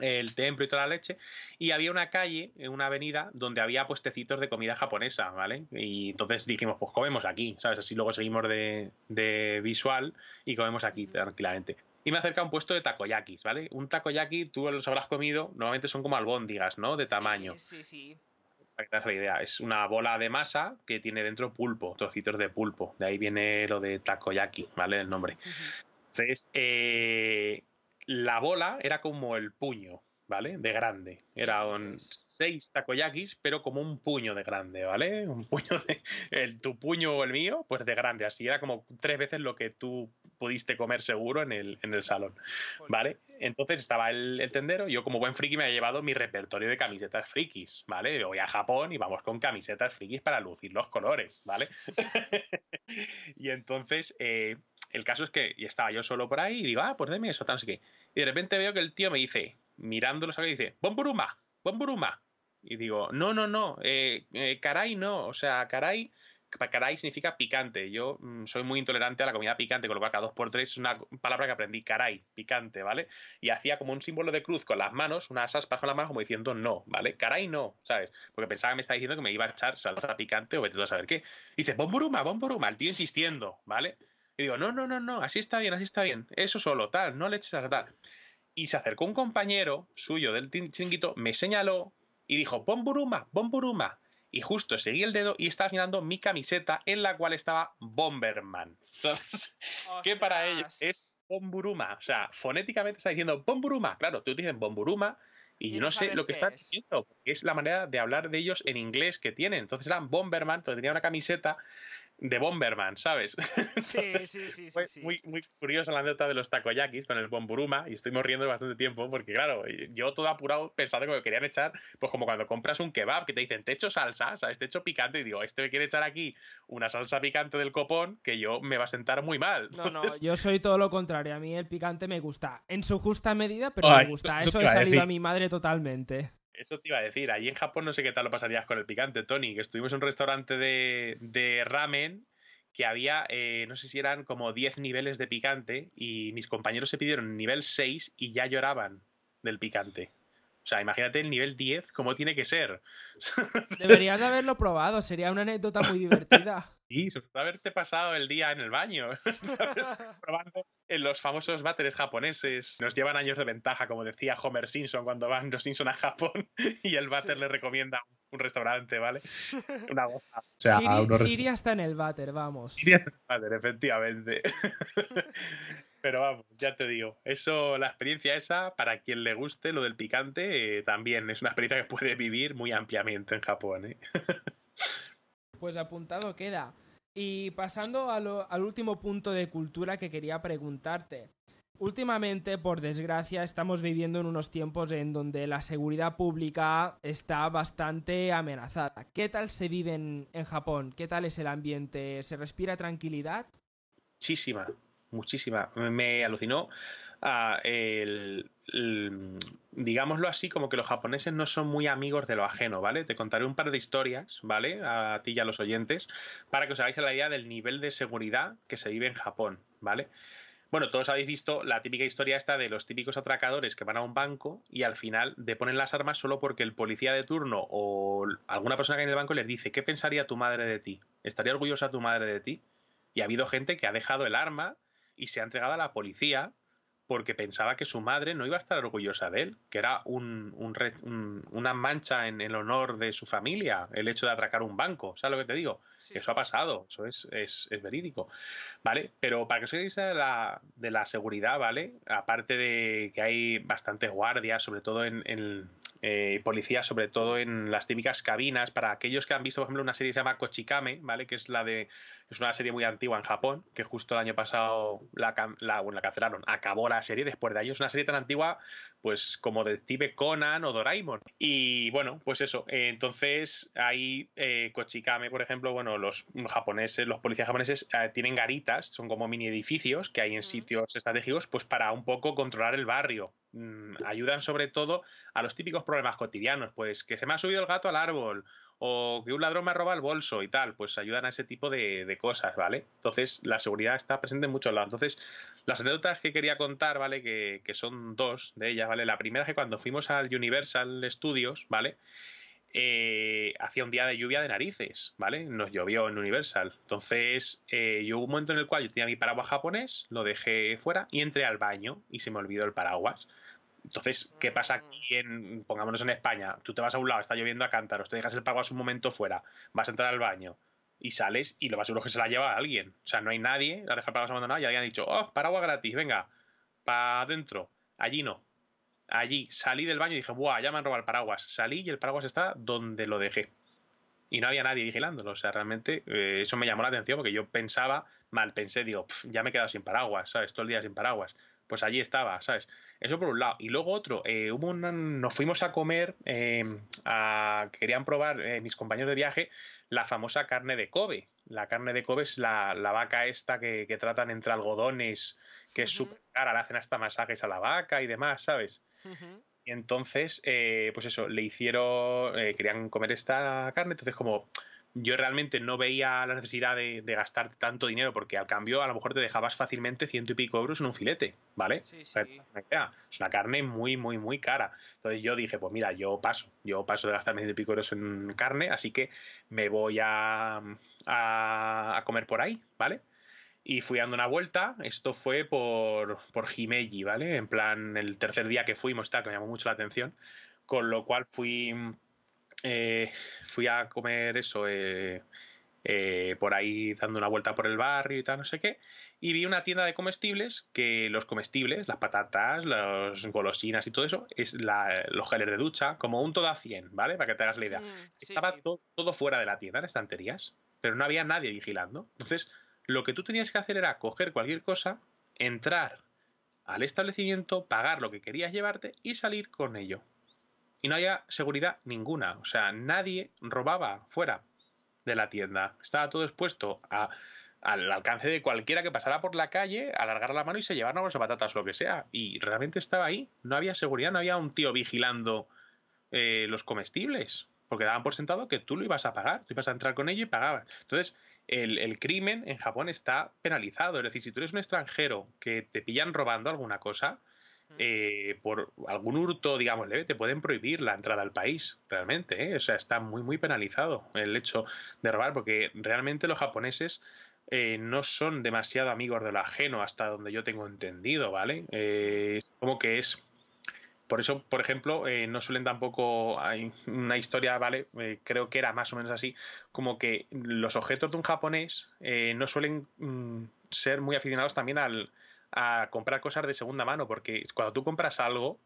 el templo y toda la leche, y había una calle, una avenida, donde había puestecitos de comida japonesa, ¿vale? Y entonces dijimos, pues comemos aquí, ¿sabes? Así luego seguimos de, de visual y comemos aquí tranquilamente. Y me acerca a un puesto de takoyakis, ¿vale? Un takoyaki, tú los habrás comido, normalmente son como albóndigas, ¿no? De tamaño. Sí, sí. Para que te hagas la idea, es una bola de masa que tiene dentro pulpo, trocitos de pulpo. De ahí viene lo de takoyaki, ¿vale? El nombre. Entonces, eh, la bola era como el puño, ¿vale? De grande. Eran dices? seis takoyakis, pero como un puño de grande, ¿vale? Un puño de. El, tu puño o el mío, pues de grande. Así era como tres veces lo que tú pudiste comer seguro en el, en el salón, ¿vale? Entonces estaba el, el tendero. Yo, como buen friki, me había llevado mi repertorio de camisetas frikis, ¿vale? Voy a Japón y vamos con camisetas frikis para lucir los colores, ¿vale? y entonces. eh, el caso es que y estaba yo solo por ahí y digo, ah, pues deme eso, tal, sé qué. Y de repente veo que el tío me dice, mirándolo, ¿sabes? dice, Bomburuma, Bomburuma. Y digo, no, no, no, eh, eh, caray no, o sea, caray, caray significa picante. Yo mm, soy muy intolerante a la comida picante, con lo cual cada dos por tres es una palabra que aprendí, caray, picante, ¿vale? Y hacía como un símbolo de cruz con las manos, unas aspas con las manos, como diciendo no, ¿vale? Caray no, ¿sabes? Porque pensaba que me estaba diciendo que me iba a echar salsa picante o vete a saber qué. Y dice, Bomburuma, Bomburuma, el tío insistiendo, ¿vale? Y digo, no, no, no, no, así está bien, así está bien. Eso solo, tal, no le eches a tal. Y se acercó un compañero suyo del chiringuito, me señaló y dijo, Bomburuma, Bomburuma. Y justo seguí el dedo y estaba señalando mi camiseta en la cual estaba Bomberman. Entonces, que para ellos es Bomburuma. O sea, fonéticamente está diciendo Bomburuma. Claro, tú dices Bomburuma y, yo no sé sabes lo que qué están es. diciendo, porque es la manera de hablar de ellos en inglés que tienen. Entonces eran Bomberman, entonces tenía una camiseta de Bomberman, ¿sabes? Sí, sí, sí, Fue sí. muy, muy curiosa la anécdota de los takoyakis con el bomburuma y estuvimos riendo bastante tiempo porque, claro, yo todo apurado pensando que me querían echar, pues como cuando compras un kebab que te dicen, te echo salsa, ¿sabes? Te echo picante y digo, este me quiere echar aquí una salsa picante del copón que yo me va a sentar muy mal. No, no, yo soy todo lo contrario. A mí el picante me gusta en su justa medida, pero Ay, me gusta. eso Eso he salido a mi madre totalmente. Eso te iba a decir, allí en Japón no sé qué tal lo pasarías con el picante, Tony, que estuvimos en un restaurante de, de ramen que había, eh, no sé si eran como 10 niveles de picante y mis compañeros se pidieron nivel 6 y ya lloraban del picante. O sea, imagínate el nivel 10, cómo tiene que ser. Deberías haberlo probado, sería una anécdota muy divertida. Y sobre todo haberte pasado el día en el baño, ¿sabes? Probando en los famosos váteres japoneses. Nos llevan años de ventaja, como decía Homer Simpson cuando van los Simpson a Japón y el váter Sí. le recomienda un restaurante, ¿vale? Una goza. O sea, Siri, a unos Siri está en el váter, vamos. Siria es el váter, efectivamente. Pero vamos, ya te digo, eso, la experiencia esa, para quien le guste lo del picante, eh, también es una experiencia que puede vivir muy ampliamente en Japón. ¿eh? Pues apuntado queda. Y pasando al último punto de cultura que quería preguntarte. Últimamente, por desgracia, estamos viviendo en unos tiempos en donde la seguridad pública está bastante amenazada. ¿Qué tal se vive en, en Japón? ¿Qué tal es el ambiente? ¿Se respira tranquilidad? Muchísima, muchísima. Me alucinó uh, el, digámoslo así, como que los japoneses no son muy amigos de lo ajeno, ¿vale? Te contaré un par de historias, ¿vale? A ti y a los oyentes, para que os hagáis la idea del nivel de seguridad que se vive en Japón, ¿vale? Bueno, todos habéis visto la típica historia esta de los típicos atracadores que van a un banco y al final deponen las armas solo porque el policía de turno o alguna persona que hay en el banco les dice, ¿qué pensaría tu madre de ti? ¿Estaría orgullosa tu madre de ti? Y ha habido gente que ha dejado el arma y se ha entregado a la policía porque pensaba que su madre no iba a estar orgullosa de él, que era un, una mancha en el honor de su familia, el hecho de atracar un banco. ¿Sabes lo que te digo? eso ha pasado, eso es, es, verídico. ¿Vale? Pero para que os veáis de la, de la seguridad, ¿vale? Aparte de que hay bastantes guardias, sobre todo en, en eh, policías, sobre todo en las típicas cabinas, para aquellos que han visto, por ejemplo, una serie que se llama Kochikame, ¿vale? Que es la de. Es una serie muy antigua en Japón, que justo el año pasado la, la, bueno, la cancelaron. Acabó la serie después de años. Una serie tan antigua, pues como Detective Conan o Doraemon. Y bueno, pues eso. Eh, entonces, hay eh, Kochikame, por ejemplo, bueno, los japoneses, los policías japoneses eh, tienen garitas, son como mini edificios que hay en sitios estratégicos, pues para un poco controlar el barrio. Mm, ayudan sobre todo a los típicos problemas cotidianos, pues que se me ha subido el gato al árbol o que un ladrón me ha robado el bolso y tal, pues ayudan a ese tipo de, cosas, ¿vale? Entonces, la seguridad está presente en muchos lados. Entonces, las anécdotas que quería contar, ¿vale? Que, son dos de ellas, ¿vale? La primera es que cuando fuimos al Universal Studios, ¿vale? Eh, hacía un día de lluvia de narices, ¿vale? Nos llovió en Universal. Entonces, eh, yo hubo un momento en el cual yo tenía mi paraguas japonés, lo dejé fuera y entré al baño y se me olvidó el paraguas. Entonces, ¿qué pasa aquí en, pongámonos en España? Tú te vas a un lado, está lloviendo a cántaros, te dejas el paraguas un momento fuera, vas a entrar al baño y sales y lo más seguro es que se la lleva alguien. O sea, no hay nadie, la deja el paraguas abandonado y alguien ha dicho, oh, paraguas gratis, venga, para adentro. Allí no. Allí salí del baño y dije, buah, ya me han robado el paraguas. Salí y el paraguas está donde lo dejé. Y no había nadie vigilándolo. O sea, realmente eh, eso me llamó la atención porque yo pensaba, mal pensé, digo, ya me he quedado sin paraguas, ¿sabes? Todo el día sin paraguas pues allí estaba, ¿sabes? Eso por un lado. Y luego otro, eh, hubo nos fuimos a comer, eh, querían probar eh, mis compañeros de viaje la famosa carne de Kobe. La carne de Kobe es la, vaca esta que, tratan entre algodones, que es súper cara, le hacen hasta masajes a la vaca y demás, ¿sabes? Y entonces, pues eso, le hicieron, querían comer esta carne, entonces como yo realmente no veía la necesidad de, gastar tanto dinero porque al cambio a lo mejor te dejabas fácilmente ciento y pico euros en un filete, ¿vale? Sí, sí. Es una carne muy, muy, muy cara. Entonces yo dije, pues mira, yo paso, yo paso de gastar ciento y pico euros en carne, así que me voy a, a, comer por ahí, ¿vale? Y fui dando una vuelta, esto fue por, por Himeji, ¿vale? En plan, el tercer día que fuimos, tal, que me llamó mucho la atención, con lo cual fui eh, fui a comer eso eh, eh, por ahí dando una vuelta por el barrio y tal, no sé qué, y vi una tienda de comestibles que los comestibles, las patatas, las golosinas y todo eso, es los geles de ducha, como un todo a 100, ¿vale? Para que te hagas la idea. Mm, Estaba Todo, fuera de la tienda, en estanterías, pero no había nadie vigilando. Entonces, lo que tú tenías que hacer era coger cualquier cosa, entrar al establecimiento, pagar lo que querías llevarte y salir con ello y no había seguridad ninguna. O sea, nadie robaba fuera de la tienda. Estaba todo expuesto al alcance de cualquiera que pasara por la calle, alargar la mano y se llevara las patatas o lo que sea. Y realmente estaba ahí. No había seguridad, no había un tío vigilando eh, los comestibles. Porque daban por sentado que tú lo ibas a pagar, tú ibas a entrar con ello y pagabas. Entonces, el, el, crimen en Japón está penalizado. Es decir, si tú eres un extranjero que te pillan robando alguna cosa, eh, por algún hurto, digamos, leve, te pueden prohibir la entrada al país, realmente. ¿eh? O sea, está muy, muy penalizado el hecho de robar, porque realmente los japoneses eh, no son demasiado amigos de lo ajeno, hasta donde yo tengo entendido, ¿vale? como que es. Por eso, por ejemplo, no suelen tampoco. Hay una historia, ¿vale? creo que era más o menos así, como que los objetos de un japonés no suelen mm, ser muy aficionados también al a comprar cosas de segunda mano, porque cuando tú compras algo,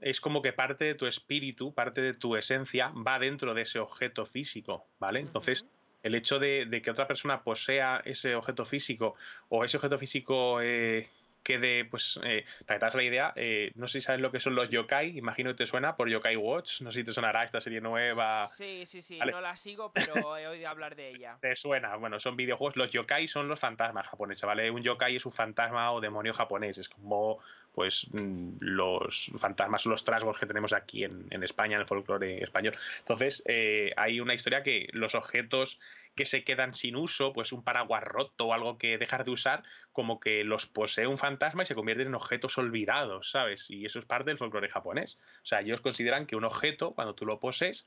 es como que parte de tu espíritu, parte de tu esencia va dentro de ese objeto físico, ¿vale? Entonces, el hecho de, que otra persona posea ese objeto físico o ese objeto físico eh, quede, pues, eh, para que te das la idea, eh, no sé si sabes lo que son los yokai, imagino que te suena por Yokai Watch, no sé si te sonará esta serie nueva. Sí, sí, sí, no la sigo, pero he oído hablar de ella. Te suena, bueno, son videojuegos, los yokai son los fantasmas japoneses, ¿vale? Un yokai es un fantasma o demonio japonés, es como pues mm, los fantasmas, los trasgos que tenemos aquí en, España, en el folclore español. Entonces, eh, hay una historia que los objetos que se quedan sin uso, pues un paraguas roto o algo que dejar de usar, como que los posee un fantasma y se convierten en objetos olvidados, ¿sabes? Y eso es parte del folclore japonés. O sea, ellos consideran que un objeto, cuando tú lo posees,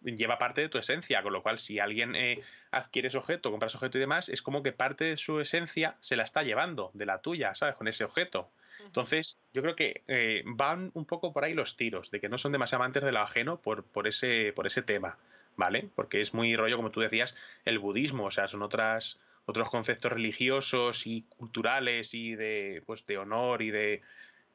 lleva parte de tu esencia, con lo cual si alguien eh, adquiere ese objeto, compra ese objeto y demás, es como que parte de su esencia se la está llevando, de la tuya, ¿sabes? Con ese objeto. Entonces, yo creo que eh, van un poco por ahí los tiros, de que no son demasiado amantes de lo ajeno por, por, ese, por ese tema, ¿vale? Porque es muy rollo, como tú decías, el budismo, o sea, son otras otros conceptos religiosos y culturales y de, pues, de honor y de,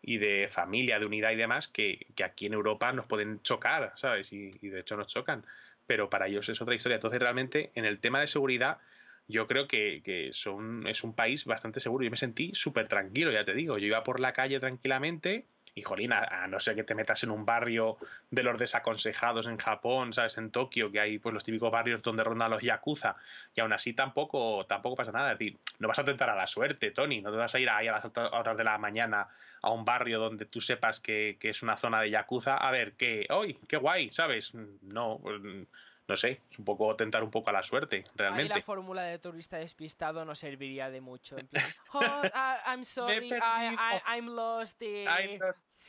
y de familia, de unidad y demás, que, que aquí en Europa nos pueden chocar, ¿sabes? Y, de hecho nos chocan. Pero para ellos es otra historia. Entonces, realmente, en el tema de seguridad, yo creo que, son, es un país bastante seguro. Yo me sentí súper tranquilo, ya te digo. Yo iba por la calle tranquilamente y, jolín, a, no ser que te metas en un barrio de los desaconsejados en Japón, ¿sabes? En Tokio, que hay pues los típicos barrios donde rondan los yakuza, y aún así tampoco, tampoco pasa nada. Es decir, no vas a tentar a la suerte, Tony, no te vas a ir ahí a las horas de la mañana a un barrio donde tú sepas que, que es una zona de yakuza, a ver, que, hoy, qué guay, ¿sabes? No, pues, no sé, es un poco tentar un poco a la suerte, realmente. Ahí la fórmula de turista despistado no serviría de mucho. En plan, oh, I'm sorry, I'm lost,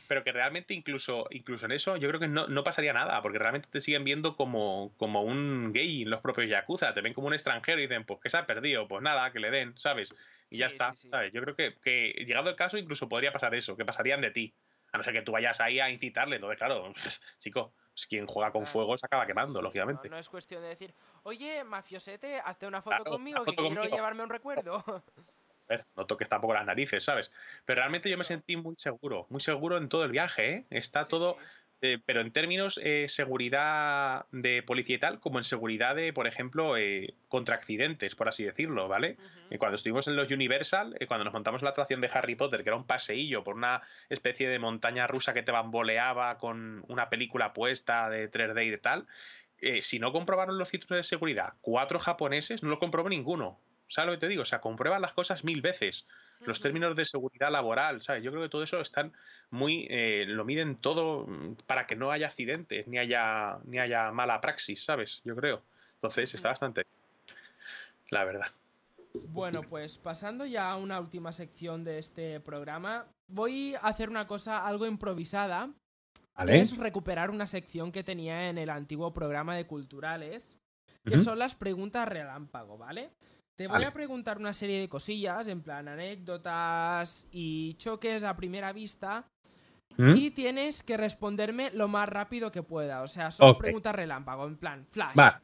Pero que realmente incluso, incluso en eso yo creo que no, no, pasaría nada, porque realmente te siguen viendo como, como un gay en los propios Yakuza, te ven como un extranjero y dicen, pues que se ha perdido, pues nada, que le den, ¿sabes? Y ya está, ¿sabes? Yo creo que, que llegado el caso incluso podría pasar eso, que pasarían de ti. A no ser que tú vayas ahí a incitarle, entonces claro, chico, pues quien juega con fuego se acaba quemando, lógicamente. No, es cuestión de decir, oye, mafiosete, hazte una foto conmigo, que quiero llevarme un recuerdo. A ver, no toques tampoco las narices, ¿sabes? Pero realmente yo me sentí muy seguro, muy seguro en todo el viaje, ¿eh? Está todo eh, pero en términos eh, seguridad de policía y tal, como en seguridad de, por ejemplo, eh, contra accidentes, por así decirlo, ¿vale? cuando estuvimos en los Universal, cuando nos montamos la atracción de Harry Potter, que era un paseillo por una especie de montaña rusa que te bamboleaba con una película puesta de 3D y de tal, si no comprobaron los cinturones de seguridad cuatro japoneses, no lo comprobó ninguno. ¿Sabes lo que te digo? O sea, comprueban las cosas mil veces los términos de seguridad laboral, ¿sabes? Yo creo que todo eso están muy, eh, lo miden todo mm, para que no haya accidentes, ni haya, ni haya mala praxis, ¿sabes? Yo creo. Entonces está bastante, la verdad. Bueno, pues pasando ya a una última sección de este programa, voy a hacer una cosa algo improvisada. es recuperar una sección que tenía en el antiguo programa de culturales, que son las preguntas relámpago, ¿vale? Te voy a preguntar una serie de cosillas, en plan anécdotas y choques a primera vista. ¿Mm? Y tienes que responderme lo más rápido que pueda. O sea, son preguntas relámpago, en plan flash. Vale.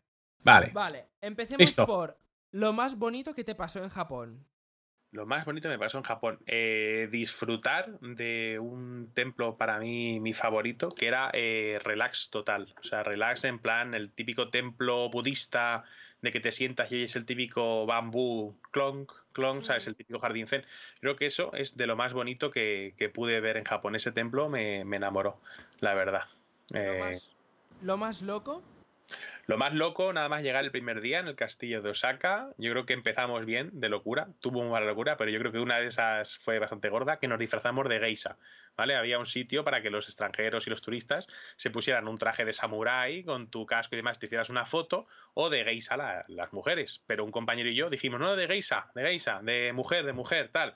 Vale. Vale. Empecemos por lo más bonito que te pasó en Japón. Lo más bonito me pasó en Japón. Eh, disfrutar de un templo para mí, mi favorito, que era eh, relax total. O sea, relax en plan el típico templo budista de que te sientas y es el típico bambú clonk, clonk, ¿sabes? El típico jardín zen. Creo que eso es de lo más bonito que, pude ver en Japón. Ese templo me, enamoró, la verdad. ¿Lo, eh, más, ¿Lo más loco? Lo más loco, nada más llegar el primer día en el castillo de Osaka, yo creo que empezamos bien, de locura, tuvo una locura, pero yo creo que una de esas fue bastante gorda, que nos disfrazamos de geisha, ¿vale? Había un sitio para que los extranjeros y los turistas se pusieran un traje de samurái con tu casco y demás, te hicieras una foto, o de geisha las mujeres, pero un compañero y yo dijimos, no, de geisha, de geisha, de mujer, de mujer, tal.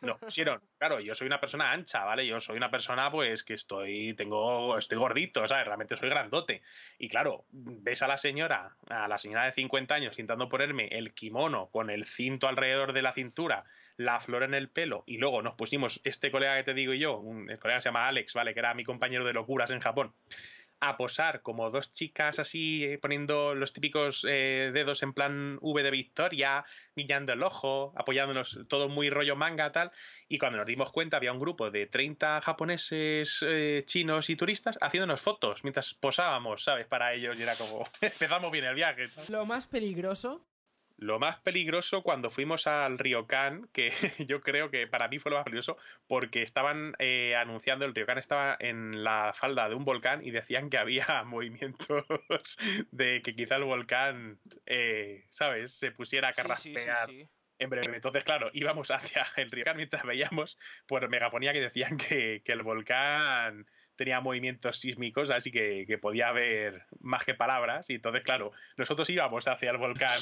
Nos pusieron, claro, yo soy una persona ancha, ¿vale? Yo soy una persona, pues, que estoy, tengo, estoy gordito, ¿sabes? Realmente soy grandote. Y claro, ves a la señora, a la señora de 50 años, intentando ponerme el kimono con el cinto alrededor de la cintura, la flor en el pelo, y luego nos pusimos este colega que te digo yo, un, el colega se llama Alex, ¿vale? Que era mi compañero de locuras en Japón a posar como dos chicas así eh, poniendo los típicos eh, dedos en plan V de Victoria, guiñando el ojo, apoyándonos todo muy rollo manga tal. Y cuando nos dimos cuenta había un grupo de 30 japoneses, eh, chinos y turistas haciéndonos fotos mientras posábamos, ¿sabes? Para ellos y era como empezamos bien el viaje. ¿sabes? Lo más peligroso Lo más peligroso cuando fuimos al Ryokan, que yo creo que para mí fue lo más peligroso, porque estaban eh, anunciando, el Ryokan estaba en la falda de un volcán y decían que había movimientos de que quizá el volcán, eh, ¿sabes?, se pusiera a sí, carraspear sí, sí. en breve. Entonces, claro, íbamos hacia el Ryokan mientras veíamos por megafonía que decían que, que el volcán tenía movimientos sísmicos, así que, que podía haber más que palabras. Y entonces, claro, nosotros íbamos hacia el volcán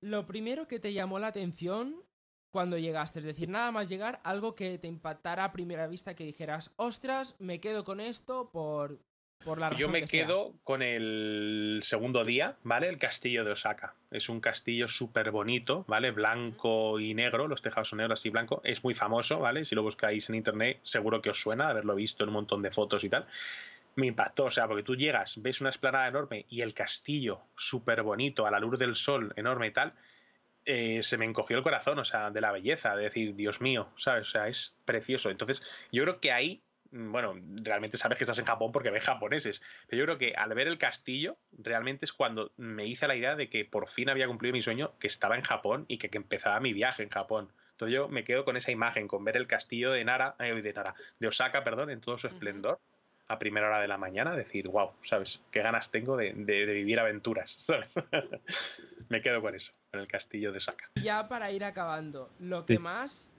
Lo primero que te llamó la atención cuando llegaste, es decir, nada más llegar, algo que te impactara a primera vista, que dijeras, ostras, me quedo con esto por, por la razón Yo me que sea". quedo con el segundo día, ¿vale? El castillo de Osaka. Es un castillo súper bonito, ¿vale? Blanco y negro, los tejados son negros y blanco. Es muy famoso, ¿vale? Si lo buscáis en internet, seguro que os suena haberlo visto en un montón de fotos y tal. Me impactó, o sea, porque tú llegas, ves una esplanada enorme y el castillo súper bonito, a la luz del sol enorme y tal, eh, se me encogió el corazón, o sea, de la belleza, de decir, Dios mío, ¿sabes? O sea, es precioso. Entonces, yo creo que ahí, mm, bueno, realmente sabes que estás en Japón porque ves japoneses, pero yo creo que al ver el castillo, realmente es cuando me hice la idea de que por fin había cumplido mi sueño, que estaba en Japón y que, que empezaba mi viaje en Japón. Entonces yo me quedo con esa imagen, con ver el castillo de Nara, eh, de Nara, de Osaka, perdón, en todo su esplendor a primera hora de la mañana, decir, wow, ¿sabes? Qué ganas tengo de, de- de vivir aventuras, ¿sabes? me quedo con eso, con el castillo de Osaka. Ya para ir acabando, lo que Sí. más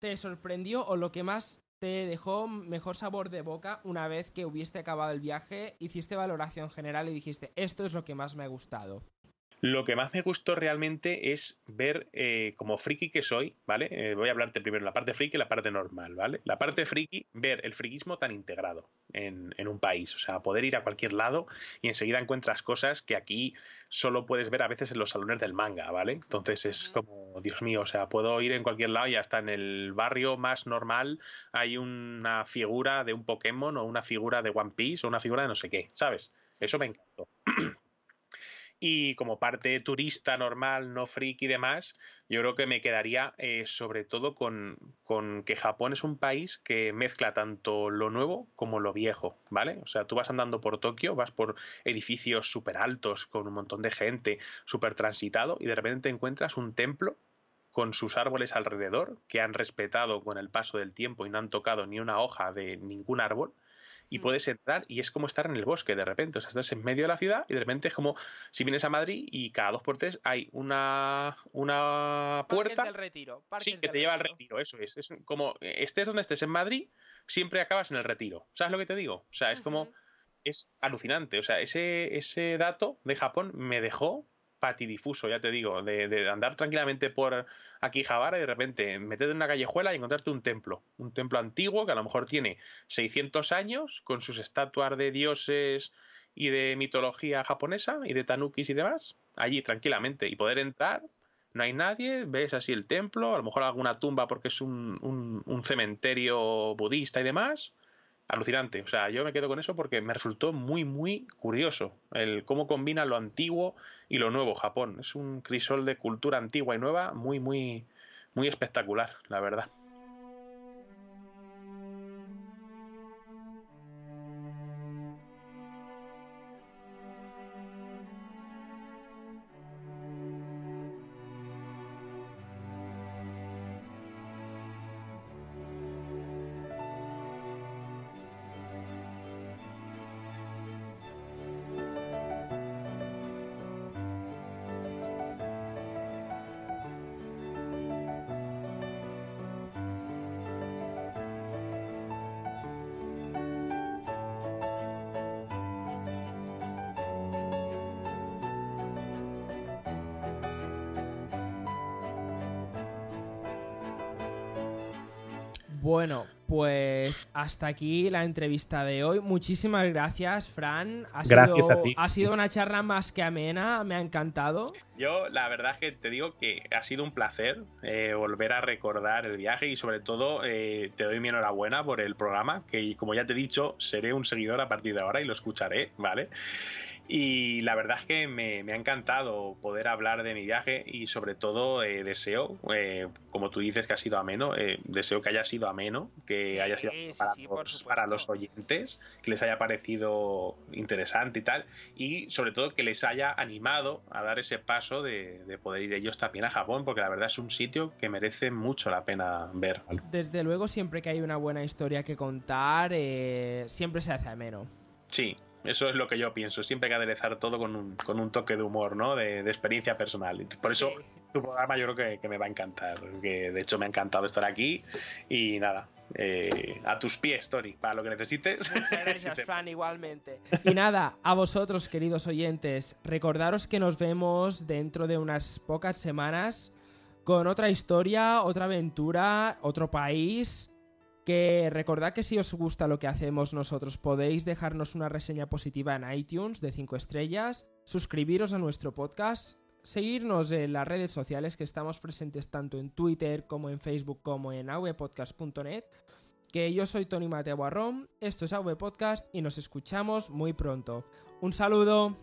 te sorprendió o lo que más te dejó mejor sabor de boca una vez que hubiste acabado el viaje, hiciste valoración general y dijiste, esto es lo que más me ha gustado. Lo que más me gustó realmente es ver, eh, como friki que soy, ¿vale? Eh, voy a hablarte primero la parte friki y la parte normal, ¿vale? La parte friki, ver el friquismo tan integrado en, en un país, o sea, poder ir a cualquier lado y enseguida encuentras cosas que aquí solo puedes ver a veces en los salones del manga, ¿vale? Entonces es como, Dios mío, o sea, puedo ir en cualquier lado y hasta en el barrio más normal hay una figura de un Pokémon o una figura de One Piece o una figura de no sé qué, ¿sabes? Eso me encantó. Y como parte turista normal, no freak y demás, yo creo que me quedaría eh, sobre todo con, con que Japón es un país que mezcla tanto lo nuevo como lo viejo, ¿vale? O sea, tú vas andando por Tokio, vas por edificios súper altos, con un montón de gente, súper transitado, y de repente encuentras un templo con sus árboles alrededor, que han respetado con el paso del tiempo y no han tocado ni una hoja de ningún árbol, y Mm. puedes entrar y es como estar en el bosque de repente. O sea, estás en medio de la ciudad y de repente es como si vienes a Madrid y cada dos por tres hay una, una Parques puerta del retiro. parques sí, que del te lleva al retiro. Eso es. Es como estés donde estés en Madrid, siempre acabas en el retiro. ¿Sabes lo que te digo? O sea, es como es alucinante. O sea, ese, ese dato de Japón me dejó patidifuso, ya te digo, de, de andar tranquilamente por aquí Javara y de repente meterte en una callejuela y encontrarte un templo, un templo antiguo que a lo mejor tiene 600 años con sus estatuas de dioses y de mitología japonesa y de tanukis y demás, allí tranquilamente y poder entrar. No hay nadie, ves así el templo, a lo mejor alguna tumba porque es un, un- un cementerio budista y demás, alucinante. O sea, yo me quedo con eso porque me resultó muy, muy curioso el cómo combina lo antiguo y lo nuevo Japón. Es un crisol de cultura antigua y nueva muy, muy, muy espectacular, la verdad. Hasta aquí la entrevista de hoy. Muchísimas gracias, Fran. Ha Gracias sido, a ti. Ha sido una charla más que amena, me ha encantado. Yo, la verdad es que te digo que ha sido un placer eh, volver a recordar el viaje y, sobre todo, eh, te doy mi enhorabuena por el programa. Que, como ya te he dicho, seré un seguidor a partir de ahora y lo escucharé, ¿vale? Y la verdad es que me, me ha encantado poder hablar de mi viaje y sobre todo eh, deseo, eh, como tú dices que ha sido ameno, eh, deseo que haya sido ameno, que Sí, haya sido sí, para, sí, por los, supuesto. para los oyentes, que les haya parecido interesante y tal, y sobre todo que les haya animado a dar ese paso de, de poder ir ellos también a Japón, porque la verdad es un sitio que merece mucho la pena ver. Desde luego, siempre que hay una buena historia que contar, eh, siempre se hace ameno. Sí, eso es lo que yo pienso. Siempre hay que aderezar todo con un, con un toque de humor, ¿no? De, de experiencia personal. Por eso Sí. tu programa yo creo que, que me va a encantar. Que de hecho me ha encantado estar aquí. Y nada, eh, a tus pies, Tony, para lo que necesites. Muchas Si gracias, te- Fran, igualmente. Y nada, a vosotros, queridos oyentes, recordaros que nos vemos dentro de unas pocas semanas con otra historia, otra aventura, otro país. Que recordad que si os gusta lo que hacemos nosotros podéis dejarnos una reseña positiva en iTunes de 5 estrellas, suscribiros a nuestro podcast, seguirnos en las redes sociales que estamos presentes tanto en Twitter como en Facebook como en avpodcast.net que yo soy Tony Mateo esto es AV Podcast y nos escuchamos muy pronto. Un saludo.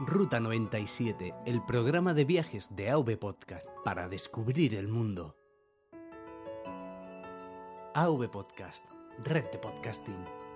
Ruta 97, el programa de viajes de AV Podcast para descubrir el mundo. AV Podcast, red de podcasting.